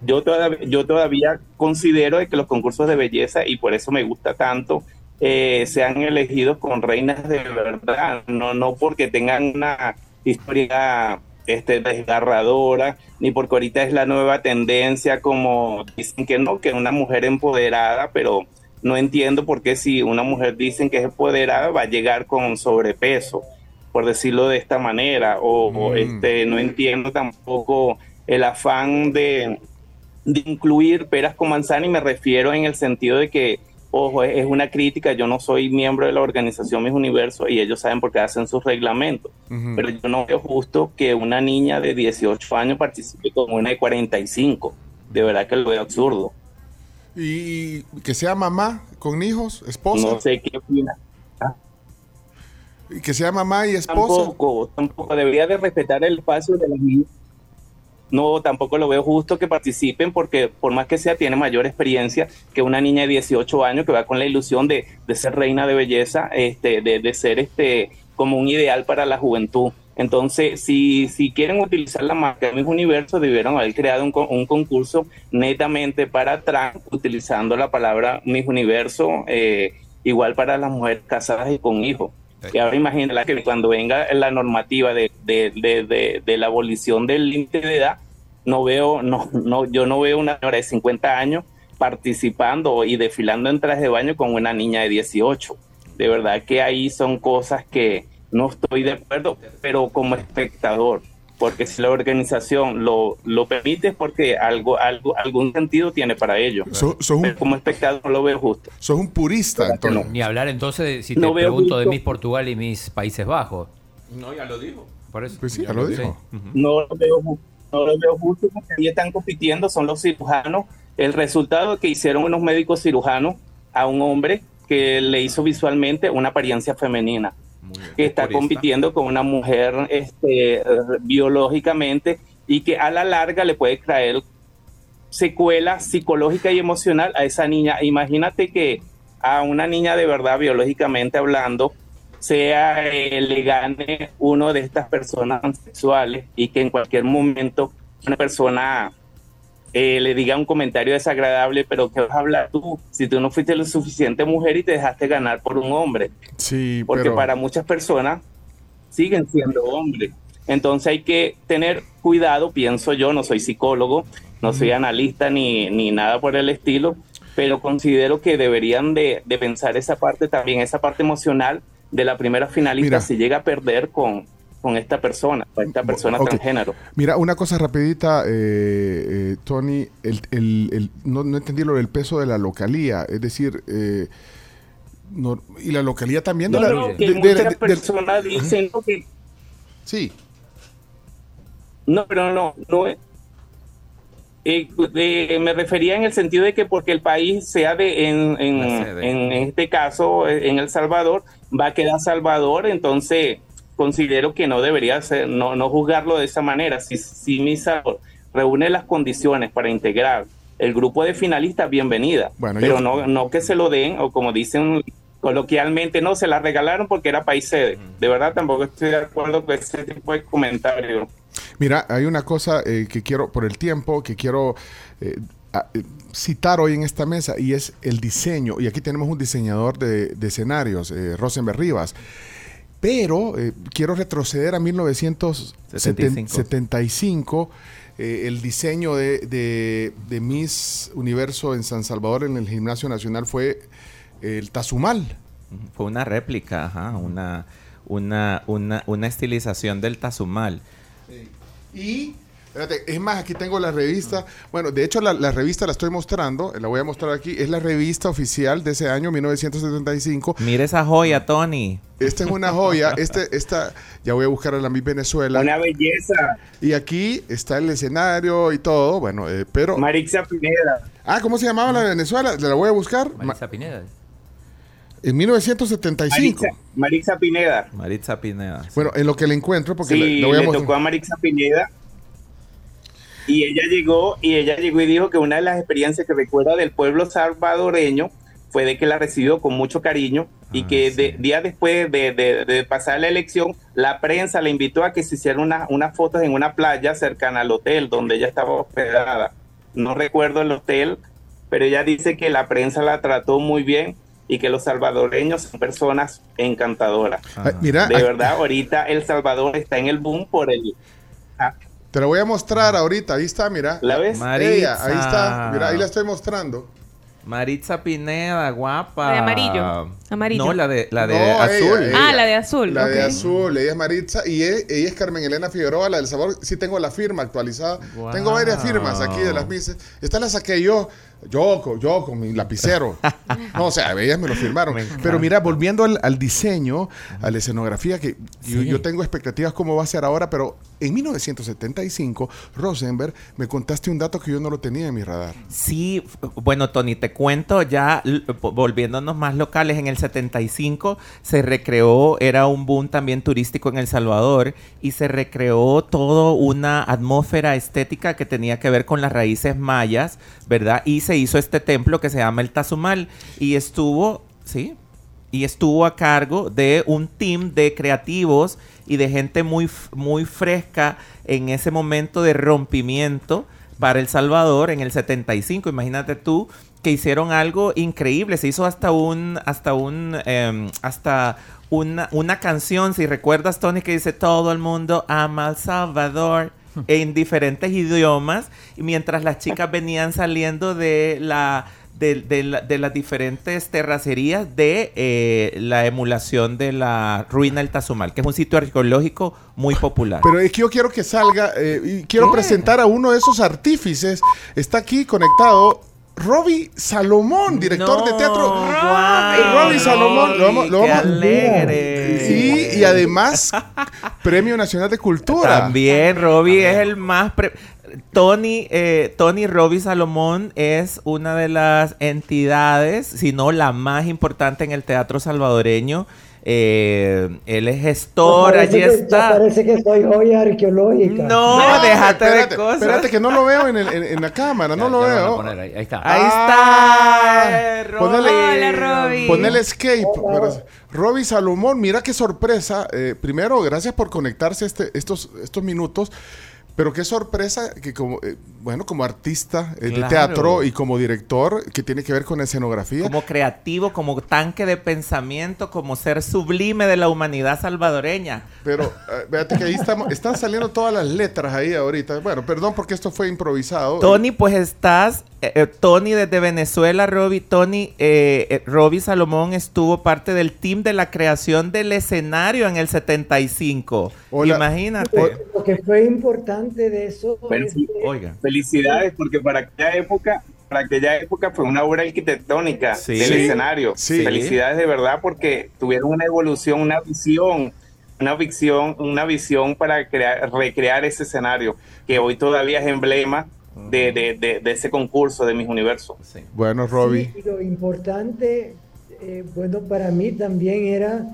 yo todavía, yo todavía considero de que los concursos de belleza, y por eso me gusta tanto, eh, sean elegidos con reinas de verdad, no, no porque tengan una historia este, desgarradora, ni porque ahorita es la nueva tendencia, como dicen que no, que una mujer empoderada, pero no entiendo por qué si una mujer dicen que es empoderada va a llegar con sobrepeso, por decirlo de esta manera, o, o, Mm. este, no entiendo tampoco el afán de, de incluir peras con manzana y me refiero en el sentido de que, ojo, es una crítica, yo no soy miembro de la organización Mis Universo y ellos saben por qué hacen sus reglamentos, pero yo no veo justo que una niña de 18 años participe como una de 45, de verdad que lo veo absurdo, Y que sea mamá con hijos, esposa. no sé qué opina. Y que sea mamá y esposa. Tampoco, tampoco debería de respetar el espacio de las niñas. No, tampoco lo veo justo que participen porque por más que sea tiene mayor experiencia que una niña de 18 años que va con la ilusión de, de ser reina de belleza, este, de, de ser este como un ideal para la juventud. Entonces, si, si quieren utilizar la marca Miss Universo, debieron haber creado un, con- un concurso netamente para trans, utilizando la palabra Miss Universo, eh, igual para las mujeres casadas y con hijos. Y ahora imagínate que cuando venga la normativa de, de, de, de la abolición del límite de edad, no veo, no, no, yo no veo una señora de 50 años participando y desfilando en traje de baño con una niña de 18. De verdad que ahí son cosas que no estoy de acuerdo, pero como espectador, porque si la organización lo, lo permite es porque algo, algo, algún sentido tiene para ello. So- un- como espectador no lo veo justo. Sos un purista, entonces. Ni hablar entonces de- si No te pregunto de justo. Miss Portugal y Miss Países Bajos. No, ya lo dijo. Por eso. Pues sí, ya lo Sí. dijo. no lo veo, ju- no lo veo justo porque ahí están compitiendo, son los cirujanos. El resultado que hicieron unos médicos cirujanos a un hombre que le hizo visualmente una apariencia femenina, que está compitiendo con una mujer este, biológicamente y que a la larga le puede traer secuela psicológica y emocional a esa niña. Imagínate que a una niña de verdad, biológicamente hablando, sea eh, le gane uno de estas personas sexuales y que en cualquier momento una persona eh, le diga un comentario desagradable, pero que vas a hablar tú si tú no fuiste lo suficiente mujer y te dejaste ganar por un hombre? Sí, porque pero... para muchas personas siguen siendo hombres. Entonces hay que tener cuidado, pienso yo, no soy psicólogo, no soy analista ni, ni nada por el estilo, pero considero que deberían de, de pensar esa parte también, esa parte emocional de la primera finalista Mira. si llega a perder con, con esta persona, con esta persona Ok. transgénero. Mira, una cosa rapidita, eh, eh, Tony, el, el- el- no, no entendí lo del peso de la localía, es decir, eh, no- y la localía también de No, la... no, que de- muchas de- de- personas dicen ¿no? que sí, No, pero no, no es- eh, de- me refería en el sentido de que porque el país sea de en, en, este caso eh, en El Salvador va a quedar Salvador entonces considero que no debería ser no, no juzgarlo de esa manera. Si, si mi Salvador reúne las condiciones para integrar el grupo de finalistas bienvenida. Bueno, pero yo- no, no que se lo den o como dicen coloquialmente no se la regalaron porque era país sede. De verdad tampoco estoy de acuerdo con ese tipo de comentarios Mira, hay una cosa eh, que quiero, por el tiempo, que quiero eh, eh, citar hoy en esta mesa y es el diseño. Y aquí tenemos un diseñador de, de escenarios, eh, Rosenberg Rivas. Pero quiero retroceder a 1975. eh, el diseño de, de, de Miss Universo en San Salvador en el Gimnasio Nacional fue el Tazumal. Fue una réplica, ajá, una, una, una, una estilización del Tazumal. Y, espérate, es más, aquí tengo la revista. Bueno, de hecho, la, la revista la estoy mostrando, la voy a mostrar aquí. Es la revista oficial de ese año, 1975. Mire esa joya, Tony. Esta es una joya. Este, esta, ya voy a buscar a la Miss Venezuela. una belleza Y aquí está el escenario y todo. Bueno, eh, pero. Marixa Pineda. Ah, ¿cómo se llamaba la Venezuela? La voy a buscar. Ma- Marisa Pineda. En 1975. Marixa, Marixa Pineda. Maritza Pineda. sí. Bueno, en lo que le encuentro, porque Sí, le, le voy a le tocó a Marixa Pineda. Y ella llegó, y ella llegó y dijo que una de las experiencias que recuerda del pueblo salvadoreño fue de que la recibió con mucho cariño y Ah, que sí. de- días después de, de- de pasar la elección, la prensa le invitó a que se hicieran una- unas fotos en una playa cercana al hotel donde ella estaba hospedada. No recuerdo el hotel, pero ella dice que la prensa la trató muy bien y que los salvadoreños son personas encantadoras. Ay, mira, De aquí- verdad, ahorita El Salvador está en el boom por el... Ah, te la voy a mostrar ahorita. Ahí está, mira. ¿La ves? Maritza. Ella, ahí está. Mira, ahí la estoy mostrando. Maritza Pineda, guapa. La de amarillo. Amarillo. No, la de, la de No, azul. ella. Ah, la de azul. La de azul, ella es Maritza y e- ella, es Carmen Elena Figueroa, la del sabor. Sí tengo la firma actualizada. Wow. Tengo varias firmas aquí de las mises. Esta la saqué yo, yo, con- yo con mi lapicero. no, o sea, ellas me lo firmaron. Pero mira, volviendo al, al diseño, a la escenografía, que yo, Sí. yo tengo expectativas cómo va a ser ahora, pero en 1975, Rosenberg, me contaste un dato que yo no lo tenía en mi radar. Sí, bueno, Tony, te cuento ya, volviéndonos más locales, en el 75 se recreó, era un boom también turístico en El Salvador, y se recreó toda una atmósfera estética que tenía que ver con las raíces mayas, ¿verdad? Y se hizo este templo que se llama el Tazumal, y estuvo, ¿sí? y estuvo a cargo de un team de creativos y de gente muy, muy fresca en ese momento de rompimiento para El Salvador en el 75. Imagínate tú que hicieron algo increíble. Se hizo hasta un, hasta un, em, hasta una, una canción, si recuerdas, Tony, que dice todo el mundo ama al Salvador en diferentes idiomas. Y mientras las chicas venían saliendo de la de, de la- de las diferentes terracerías de eh, la emulación de la ruina del Tazumal, que es un sitio arqueológico muy popular. Pero es que yo quiero que salga eh, y quiero presentar a uno de esos artífices. Está aquí conectado Robbie Salomón, director de teatro. Eh, Robbie Salomón, lo vamos- lo qué vamos- alegre. Y, y además, Premio Nacional de Cultura. También, Robbie es el más... pre- Tony, eh, Tony Robbie Salomón es una de las entidades, si no la más importante en el teatro salvadoreño. Eh, él es gestor, allí que- está. Parece que soy joya arqueológica. No, No, déjate espérate, de cosas. Espérate que no lo veo en, el- en- en la cámara, no Ya- lo ya lo veo. poner ahí, ahí está. Ahí Ah, está. eh, Robbie. ponele- Hola, Robbie. Ponele escape. Hola. Robbie Salomón, mira qué sorpresa. Eh, primero, gracias por conectarse este, estos, estos minutos. Pero qué sorpresa que como, eh, bueno, como artista eh, de teatro y como director, que tiene que ver con escenografía. Como creativo, como tanque de pensamiento, como ser sublime de la humanidad salvadoreña. Pero eh, que ahí estamos, están saliendo todas las letras ahí ahorita. Bueno, perdón porque esto fue improvisado. Tony, pues estás, eh, eh, Tony desde Venezuela, Robbie, Tony, eh, Robbie Salomón estuvo parte del team de la creación del escenario en el 75. Hola. Imagínate. Lo que fue importante de eso Bueno, es sí. que Oiga. Felicidades, porque para aquella época, para aquella época fue una obra arquitectónica Sí. del Sí, escenario. sí. Felicidades de verdad porque tuvieron una evolución, una visión, una visión, una visión para crear, recrear ese escenario que hoy todavía es emblema de, de- de- de ese concurso de mis universos. Sí. Bueno, Robbie. Sí, lo importante, eh, bueno, para mí también era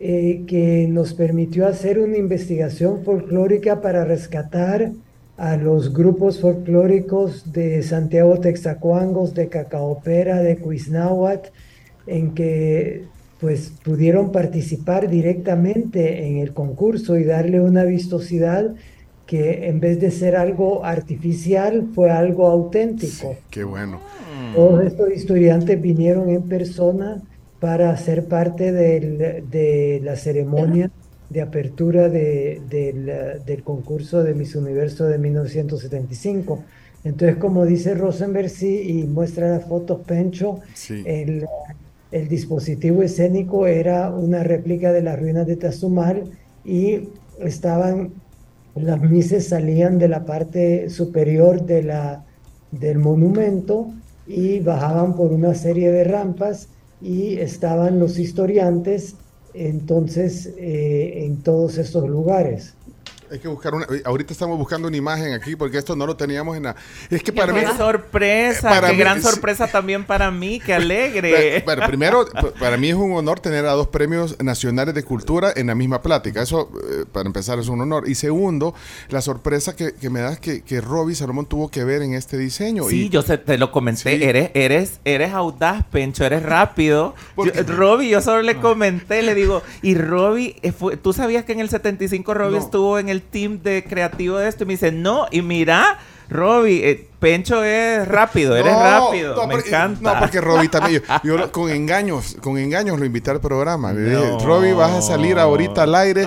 eh, que nos permitió hacer una investigación folclórica para rescatar a los grupos folclóricos de Santiago Texacuangos, de Cacaopera, de Cuisnáhuac, en que pues pudieron participar directamente en el concurso y darle una vistosidad que en vez de ser algo artificial fue algo auténtico. Qué bueno. Todos estos estudiantes vinieron en persona para ser parte del- de la ceremonia de apertura de- del, del concurso de Miss Universo de 1975. Entonces, como dice Rosenberg, sí, y muestra las fotos Pencho, Sí. el, el dispositivo escénico era una réplica de las ruinas de Tazumal y estaban, las mises salían de la parte superior del monumento y bajaban por una serie de rampas y estaban los historiantes entonces eh, en todos estos lugares. Hay que buscar una. eh, Ahorita estamos buscando una imagen aquí porque esto no lo teníamos en la. Es que para mí. ¡Qué sorpresa! para ¡Qué mí- gran sí. sorpresa también para mí! ¡Qué alegre! bueno, primero, para mí es un honor tener a dos premios nacionales de cultura en la misma plática. Eso, eh, para empezar, es un honor. Y segundo, la sorpresa que, que me da es que, que Robbie Salomón tuvo que ver en este diseño. Sí, y, yo se- te lo comenté. Sí. Eres, eres, eres audaz, Pencho, eres rápido. Yo- Robbie, yo solo le comenté, le digo, y Robbie, eh, fue- ¿tú sabías que en el 75 Robbie No. estuvo en el team de creativo de esto? Y me dice, no, y mira, Robbie, eh, Pencho es rápido, eres No, rápido, no, me porque- encanta. No, porque Robbie también. Yo, yo lo- con engaños, con engaños lo invité al programa. No. Robbie, vas a salir ahorita al aire.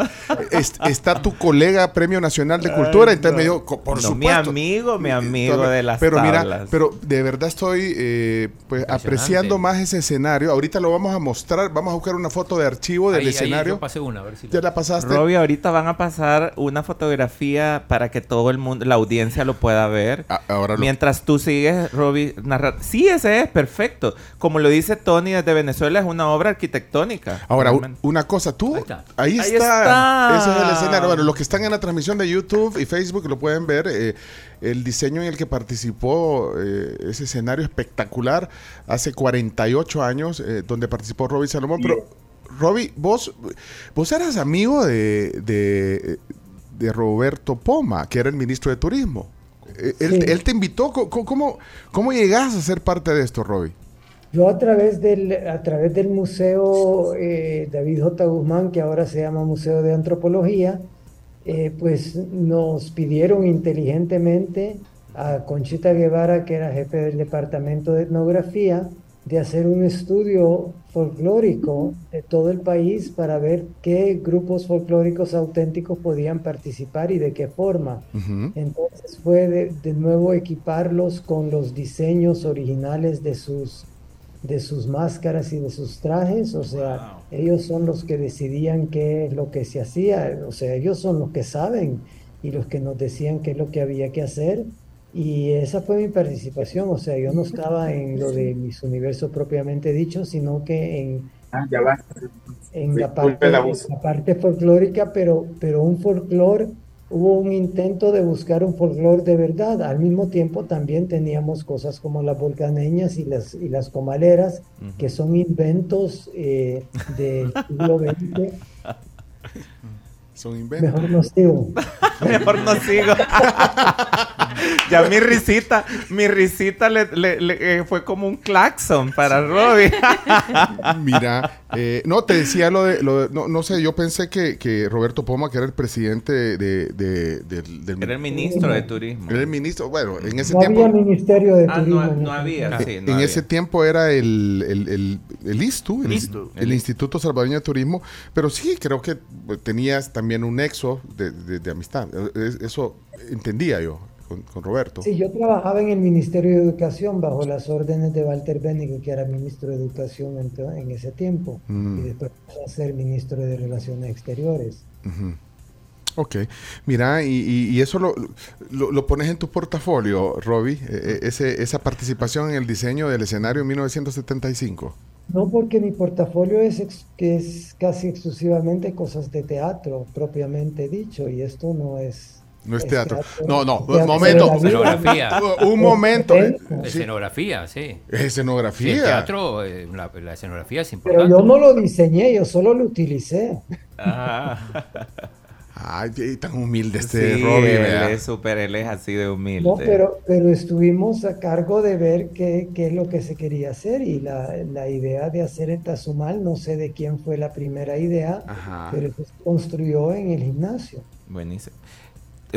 Es- está tu colega Premio Nacional de Cultura. Entonces me dijo, "Co- por No, mi supuesto. amigo, mi amigo de las Pero mira, tablas. pero de verdad estoy eh, pues apreciando más ese escenario. Ahorita lo vamos a mostrar. Vamos a buscar una foto de archivo del Ahí- ahí escenario. yo pasé una, a ver si ya la- la pasaste. Robbie, ahorita van a pasar una fotografía para que todo el mundo, la audiencia lo pueda ver. Ah, ahora lo- Mientras tú sigues, Robbie, narrar. Sí, ese es perfecto. Como lo dice Tony desde Venezuela, es una obra arquitectónica. Ahora, realmente. una cosa, tú, Ahí está. ahí está, Ahí está. ese es el escenario. Bueno, los que están en la transmisión de YouTube y Facebook lo pueden ver, eh, el diseño en el que participó, eh, ese escenario espectacular, hace 48 años, eh, donde participó Robbie Salomón, pero Robbie, vos, vos eras amigo de, de, de Roberto Poma, que era el ministro de Turismo. Eh, Él, Sí. él te invitó, ¿cómo, cómo llegas a ser parte de esto, Robbie? Yo a través del, a través del Museo eh, David J. Guzmán, que ahora se llama Museo de Antropología, eh, pues nos pidieron inteligentemente a Conchita Guevara, que era jefe del departamento de etnografía, de hacer un estudio folclórico de todo el país para ver qué grupos folclóricos auténticos podían participar y de qué forma. Entonces fue de, de nuevo equiparlos con los diseños originales de sus, de sus máscaras y de sus trajes, o sea, ellos son los que decidían qué es lo que se hacía, o sea, ellos son los que saben y los que nos decían qué es lo que había que hacer. Y esa fue mi participación, o sea, yo no estaba en lo de mis universos propiamente dicho, sino que en, Ah, ya va. en la parte, la parte folclórica, pero, pero un folclore, hubo un intento de buscar un folclore de verdad. Al mismo tiempo también teníamos cosas como las volcaneñas y las, y las comaleras, que son inventos eh, del siglo XX. Son inventos. Mejor no sigo. Mejor no sigo. ya mi risita, mi risita le, le- le- eh, fue como un claxon para Robbie. Mira, eh, no, te decía lo de, lo de- no, no sé, yo pensé que, que Roberto Poma, que era el presidente de, de- del, del- Era el ministro de turismo. era el ministro, bueno, en ese No tiempo... había ministerio de Ah, turismo. no, no había, entonces. sí, en había. ese tiempo era el, el, el, el ISTU, el, ISTU. el Instituto Salvadoreño de Turismo, pero sí, creo que tenías también un nexo de, de- de amistad. Eso entendía yo con, con Roberto. Sí, yo trabajaba en el Ministerio de Educación bajo las órdenes de Walter Benninger, que era ministro de Educación en, en ese tiempo, Mm. y después pasó a ser ministro de Relaciones Exteriores. Ujú. Ok, mira, y, y- y eso lo, lo, lo pones en tu portafolio, Robbie, eh, ese, esa participación en el diseño del escenario en 1975. No porque mi portafolio es, ex- que es casi exclusivamente cosas de teatro, propiamente dicho, y esto no es... No es teatro. No, no, un momento. Escenografía. Un momento. eh, sí, Escenografía, sí. es Sí, escenografía. el teatro, eh, la, la escenografía es Pero importante. yo no lo diseñé, yo solo lo utilicé. Ah. Ay, tan humilde este Sí, Robbie, él vea. es súper, él es así de humilde. No, pero, pero estuvimos a cargo de ver qué, qué es lo que se quería hacer y la, la idea de hacer el Tazumal, no sé de quién fue la primera idea, Ajá. pero se construyó en el gimnasio. Buenísimo.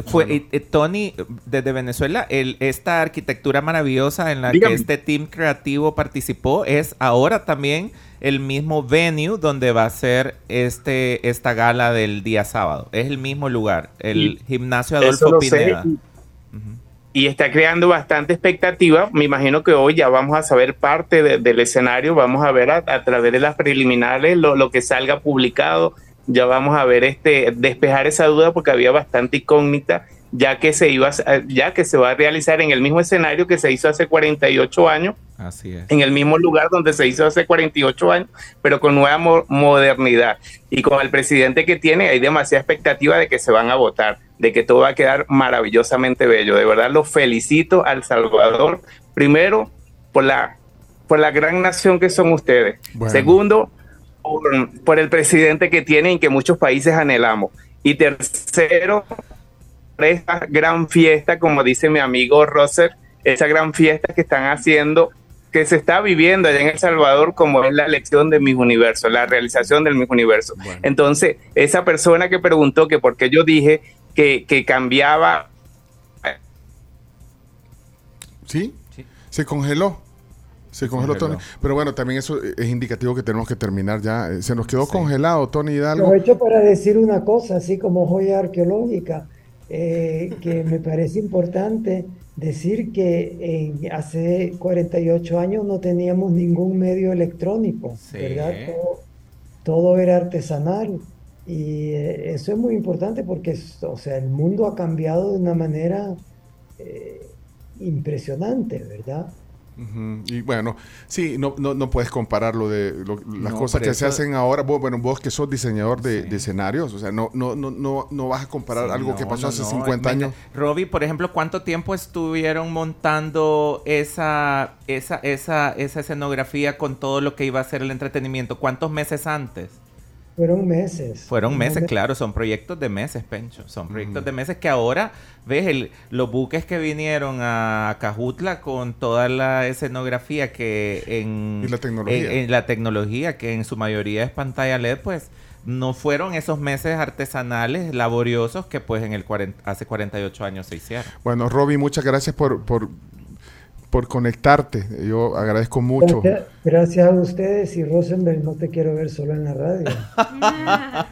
Fue eh, eh, Tony, desde Venezuela, el, esta arquitectura maravillosa en la Dígame. que este team creativo participó es ahora también el mismo venue donde va a ser este esta gala del día sábado. Es el mismo lugar, el Y gimnasio Adolfo sé, Pineda. y- y está creando bastante expectativa. Me imagino que hoy ya vamos a saber parte de- del escenario, vamos a ver a, a través de las preliminares lo, lo que salga publicado, ya vamos a ver este despejar esa duda porque había bastante incógnita, ya que se iba a- ya que se va a realizar en el mismo escenario que se hizo hace 48 años Así es. en el mismo lugar donde se hizo hace 48 años, pero con nueva mo- modernidad. Y con el presidente que tiene, hay demasiada expectativa de que se van a votar, de que todo va a quedar maravillosamente bello. De verdad, los felicito al Salvador, primero, por la, por la gran nación que son ustedes. Bueno. Segundo, por, por el presidente que tienen y que muchos países anhelamos. Y tercero, por esta gran fiesta, como dice mi amigo Rosser, esa gran fiesta que están haciendo, que se está viviendo allá en El Salvador, como es la elección de mis universos, la realización del mis universo. Entonces, esa persona que preguntó que por qué yo dije que, que cambiaba ¿Sí? Sí. Se congeló. Se congeló. Tony. Pero bueno, también eso es indicativo que tenemos que terminar ya. Eh, Se nos quedó congelado, Tony Hidalgo. Aprovecho para decir una cosa, así como joya arqueológica, eh, que me parece importante decir que en- hace 48 años no teníamos ningún medio electrónico, Sí. ¿verdad? Todo, todo era artesanal. Y eh, eso es muy importante porque, o sea, el mundo ha cambiado de una manera eh, impresionante, ¿verdad? Ujú, Y bueno, sí, no, no, no puedes comparar lo de lo- las No, cosas que se hacen ahora. Vos, bueno, vos que sos diseñador de, Sí. de escenarios, o sea, no, no, no, no, no vas a comparar Sí, algo no, que pasó hace no, 50 venga. años. Robbie, por ejemplo, ¿cuánto tiempo estuvieron montando esa, esa, esa, esa escenografía con todo lo que iba a ser el entretenimiento? ¿Cuántos meses antes? Fueron meses. Fueron meses, Me- claro, son proyectos de meses, Pencho. Son proyectos de meses que ahora, ves, el, los buques que vinieron a Cajutla con toda la escenografía que en, Y la tecnología. en- en la tecnología, que en su mayoría es pantalla LED, pues no fueron esos meses artesanales, laboriosos que pues en el 40 hace 48 años se hicieron. Bueno, Roby, muchas gracias por, por, por conectarte. Yo agradezco mucho. Gracias, gracias a ustedes y Rosenberg, no te quiero ver solo en la radio.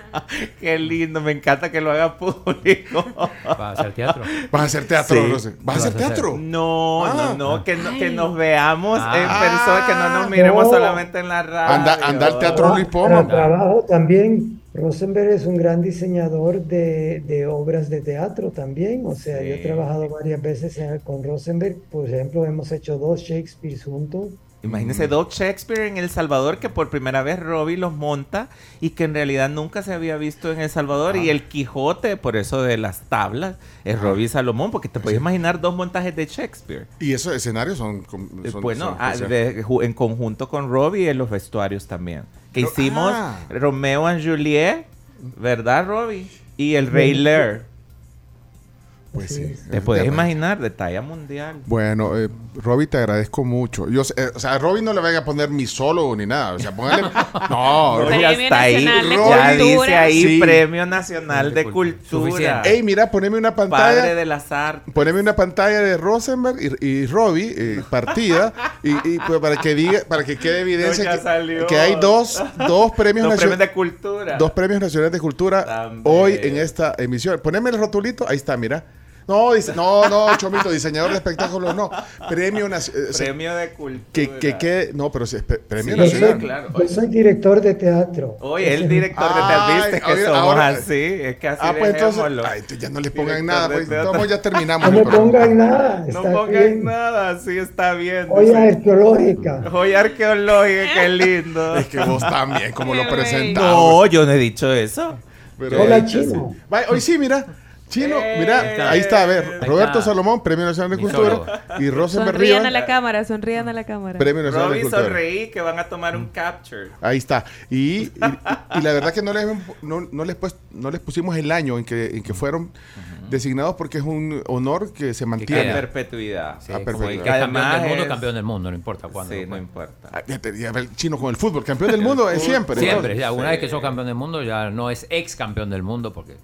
Qué lindo, me encanta que lo haga público. ¿Vas a hacer teatro? ¿Vas a hacer teatro, Sí. Rosen? ¿Vas a ¿Qué hacer teatro? No, Ah. no, no, que, no- que nos veamos en Ah. persona, que no nos miremos No. solamente en la radio. Anda- anda al teatro Luis Poma. trabajo también. Rosenberg es un gran diseñador de, de obras de teatro también. O sea, yo he trabajado varias veces con Rosenberg. Por ejemplo, hemos hecho dos Shakespeare juntos. Imagínese Doc Shakespeare en El Salvador, que por primera vez Robbie los monta y que en realidad nunca se había visto en El Salvador. Y el Quijote, por eso de las tablas, es Robbie Salomón, porque te puedes imaginar dos montajes de Shakespeare. Y esos escenarios son... Eh, son- bueno, son ah, de- en conjunto con Robbie en los vestuarios también. Que hicimos ah. Romeo and Juliet, ¿verdad, Robbie? Y el Rey Lear. Pues sí. Te es puedes imaginar, de talla mundial. Bueno, eh, Roby, te agradezco mucho. Yo, sé- eh, o sea, a Roby no le vaya a poner mi solo ni nada. O sea, póngale. No, ya Premio está ahí. Nacional de Ya dice Cultura. ahí Sí. Premio Nacional de Cultura. Cultura. Suficiente. Ey, mira, poneme una Padre pantalla. de las artes. Poneme una pantalla de Rosenberg y, y Robbie eh, partida y, y, pues, para que diga, para que quede evidencia que, hay dos, dos premios nacio- premios de cultura. dos premios nacionales de cultura hoy en esta emisión. Poneme el rotulito, ahí está, mira. No, dice, no, no, Chomito, diseñador de espectáculos, no. Premio nacional. Premio de cultura. que, que quede, no, pero sí, premio Sí, Yo nacional. soy, claro. yo soy director de teatro. Oye, el director de teatro, viste que somos ahora- así. Es que así Ah, pues entonces, ay, ya no Director pongan nada, pues, ya terminamos. No pero- pongan nada. No pongan bien. nada, así está bien. Dice. arqueológica. Joya arqueológica, qué lindo. Es que vos también, como lo Qué presentamos. No, yo no he dicho eso. Pero- Hola, Yo chino. Hoy sí, mira. Chino, Eh, mira, ahí está, a ver, Ahí Roberto está. Salomón, Premio Nacional de Cultura, y Rosenberg Sonrían a Rivas, la cámara, sonrían a la cámara. Premio Nacional de Cultura. sonreí que van a tomar un capture. Ahí está. Y, y, y la verdad que no les, no, no les, pues- no les pusimos el año en que, en que fueron designados porque es un honor que se A mantiene. queda. perpetuidad. Sí, Que que es campeón del mundo, es- campeón del mundo, no importa cuándo. Sí, no importa. Ah, ya te- ya el chino con el fútbol, campeón del mundo es siempre. Siempre, ya, Sí. una vez que sos campeón del mundo, ya no es ex campeón del mundo porque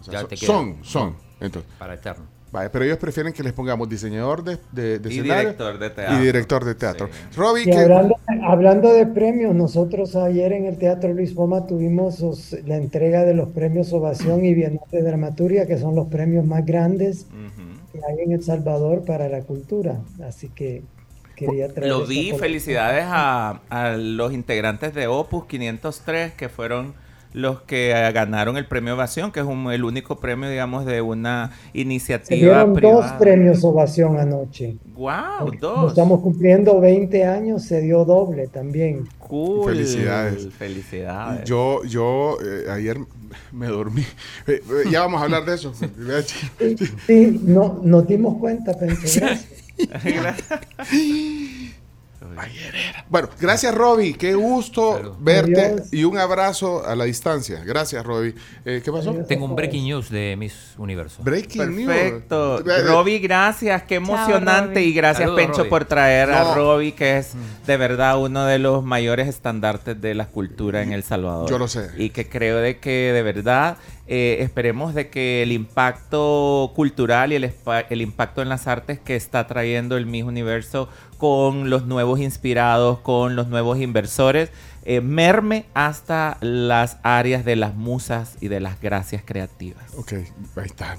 O sea, Ya son, te son, son. Entonces, para eterno. vaya, pero ellos prefieren que les pongamos diseñador de, de, de Y escenario director de teatro. y director de teatro. Sí. Robbie, Y que- hablando, hablando de premios, nosotros ayer en el Teatro Luis Poma tuvimos los- la entrega de los premios Ovación y Bienal de Dramaturgia, que son los premios más grandes Ujú. que hay en El Salvador para la cultura. Así que quería traer Lo vi, felicidades a, a los integrantes de Opus 503 que fueron los que ganaron el premio Ovación, que es un- el único premio, digamos, de una Se iniciativa dieron dos privada. premios Ovación anoche. ¡Wow! Dos. Estamos cumpliendo 20 años, se dio doble también. Cool. Felicidades. Felicidades. Yo, yo eh, ayer me dormí. Eh, eh, ya vamos a hablar de eso. Sí, sí, no, nos dimos cuenta, pensé. Bueno, gracias Robbie, qué gusto Salud. verte Adiós. y un abrazo a la distancia. Gracias Robbie. Eh, ¿Qué pasó? Tengo un breaking news de Miss Universo. Breaking news. Perfecto. Eh, eh, Robbie, gracias. Qué emocionante. Y gracias, Saludos, Pencho, Robbie. por traer a. Robbie, que es de verdad uno de los mayores estandartes de la cultura en El Salvador. Yo lo sé. Y que creo de que de verdad eh, esperemos de que el impacto cultural y el, el impacto en las artes que está trayendo el Miss Universo con los nuevos inspirados, con los nuevos inversores, eh, merme hasta las áreas de las musas y de las gracias creativas. Ok, ahí está.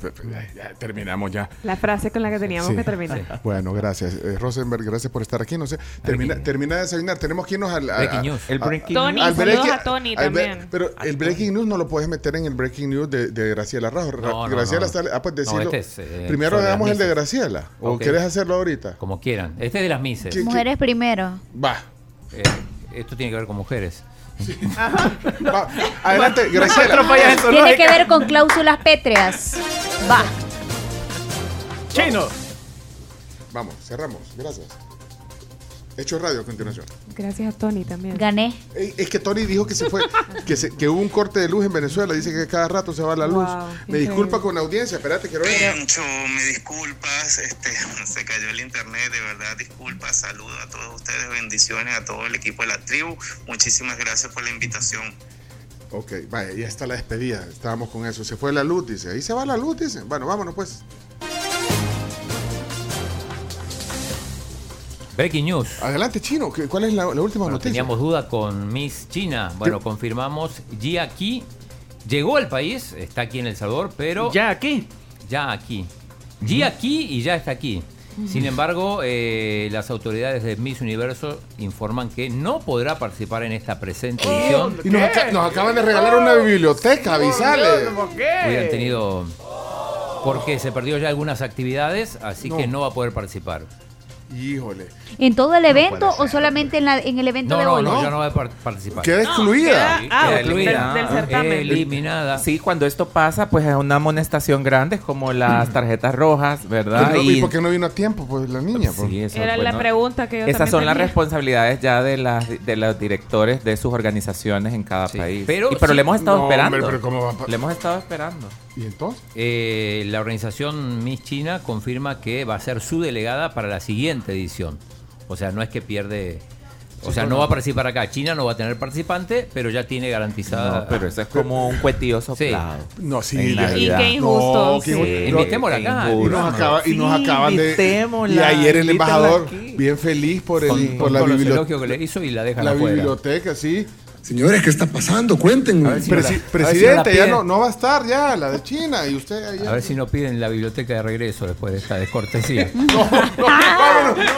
Ya, terminamos ya. La frase con la que teníamos Sí. que terminar. Bueno, gracias. Eh, Rosenberg, gracias por estar aquí. No sé, termina, termina de desayunar. Tenemos que irnos al... a- Breaking a- news. El a- breaking Tony, breaking- a Tony también. Pero el breaking news no lo puedes meter en el breaking news de, de Graciela Rajo. No, Graciela no. está... Ah, pues No, decirlo. este es, eh, Primero hagamos el de. Graciela. ¿O quieres hacerlo ahorita? Como quieran. Este es de las Mises. ¿Qué- Mujeres primero. Va. Eh, esto tiene que ver con mujeres. Va. Adelante, Graciela. Tiene que ver con cláusulas pétreas. Va. Chino. Vamos, cerramos. Gracias. Hecho radio a continuación. Gracias a Tony también. Gané. Es que Tony dijo que se fue, que, se- que hubo un corte de luz en Venezuela. Dice que cada rato se va la luz. Wow, me increíble. disculpa con la audiencia. Espérate, quiero ver. Mucho, me disculpas, este, se cayó el internet, de verdad, disculpas, saludos a todos ustedes, bendiciones a todo el equipo de la tribu, muchísimas gracias por la invitación. Ok, vaya, ya está la despedida. Estábamos con eso. Se fue la luz, dice. Ahí se va la luz, dice. Bueno, vámonos pues. Breaking news. Adelante, Chino. ¿qué- ¿Cuál es la, la última Bueno, noticia? teníamos duda con Miss China. Bueno, ¿Qué? confirmamos, ya aquí llegó al país, está aquí en El Salvador, pero Ya aquí. ya aquí. Ya aquí y ya está aquí. Sin embargo, eh, las autoridades de Miss Universo informan que no podrá participar en esta presente edición. Y nos, aca- nos acaban de regalar una biblioteca, avisale. ¿Por Hubieran qué? tenido... Porque se perdió ya algunas actividades, así No. que no va a poder participar. Híjole. ¿En todo el evento o solamente en, la- en el evento No, de no, hoy? no, ya no va a par- participar. Queda excluida. Ah, queda del- excluida. del certamen. Eliminada. Sí, cuando esto pasa, pues es una amonestación grande, como las tarjetas rojas, ¿verdad? Pero, ¿Y por qué no vino a tiempo? Pues la niña. pues? Sí, eso, Era la pregunta que yo Esas son las responsabilidades ya de las de los directores de sus organizaciones en cada Sí, país. pero Y- pero sí- le hemos estado No, esperando. hombre, pero ¿cómo va a Le hemos estado esperando. ¿Y entonces? Eh, la organización Miss China confirma que va a ser su delegada para la siguiente edición. O sea, no es que pierde. O sea, no va a participar acá. China no va a tener participante, pero ya tiene garantizada. No, pero eso es como un cuetillo soplado. No, sí. En. Y qué injusto. No, qué sí. Invitémosla acá. Y nos, acaba- y nos Sí, acaban de. Y ayer el embajador, aquí. bien feliz por, el, Con, por con la, biblioteca elogios que le hizo y la dejan la afuera. biblioteca, sí. Señores, ¿qué está pasando? Cuéntenme. Si no Presi- si no presidente, la ya no, no va a estar ya, la de China. Y usted. A ver si no piden la biblioteca de regreso después de esta descortesía. No, no, vámonos.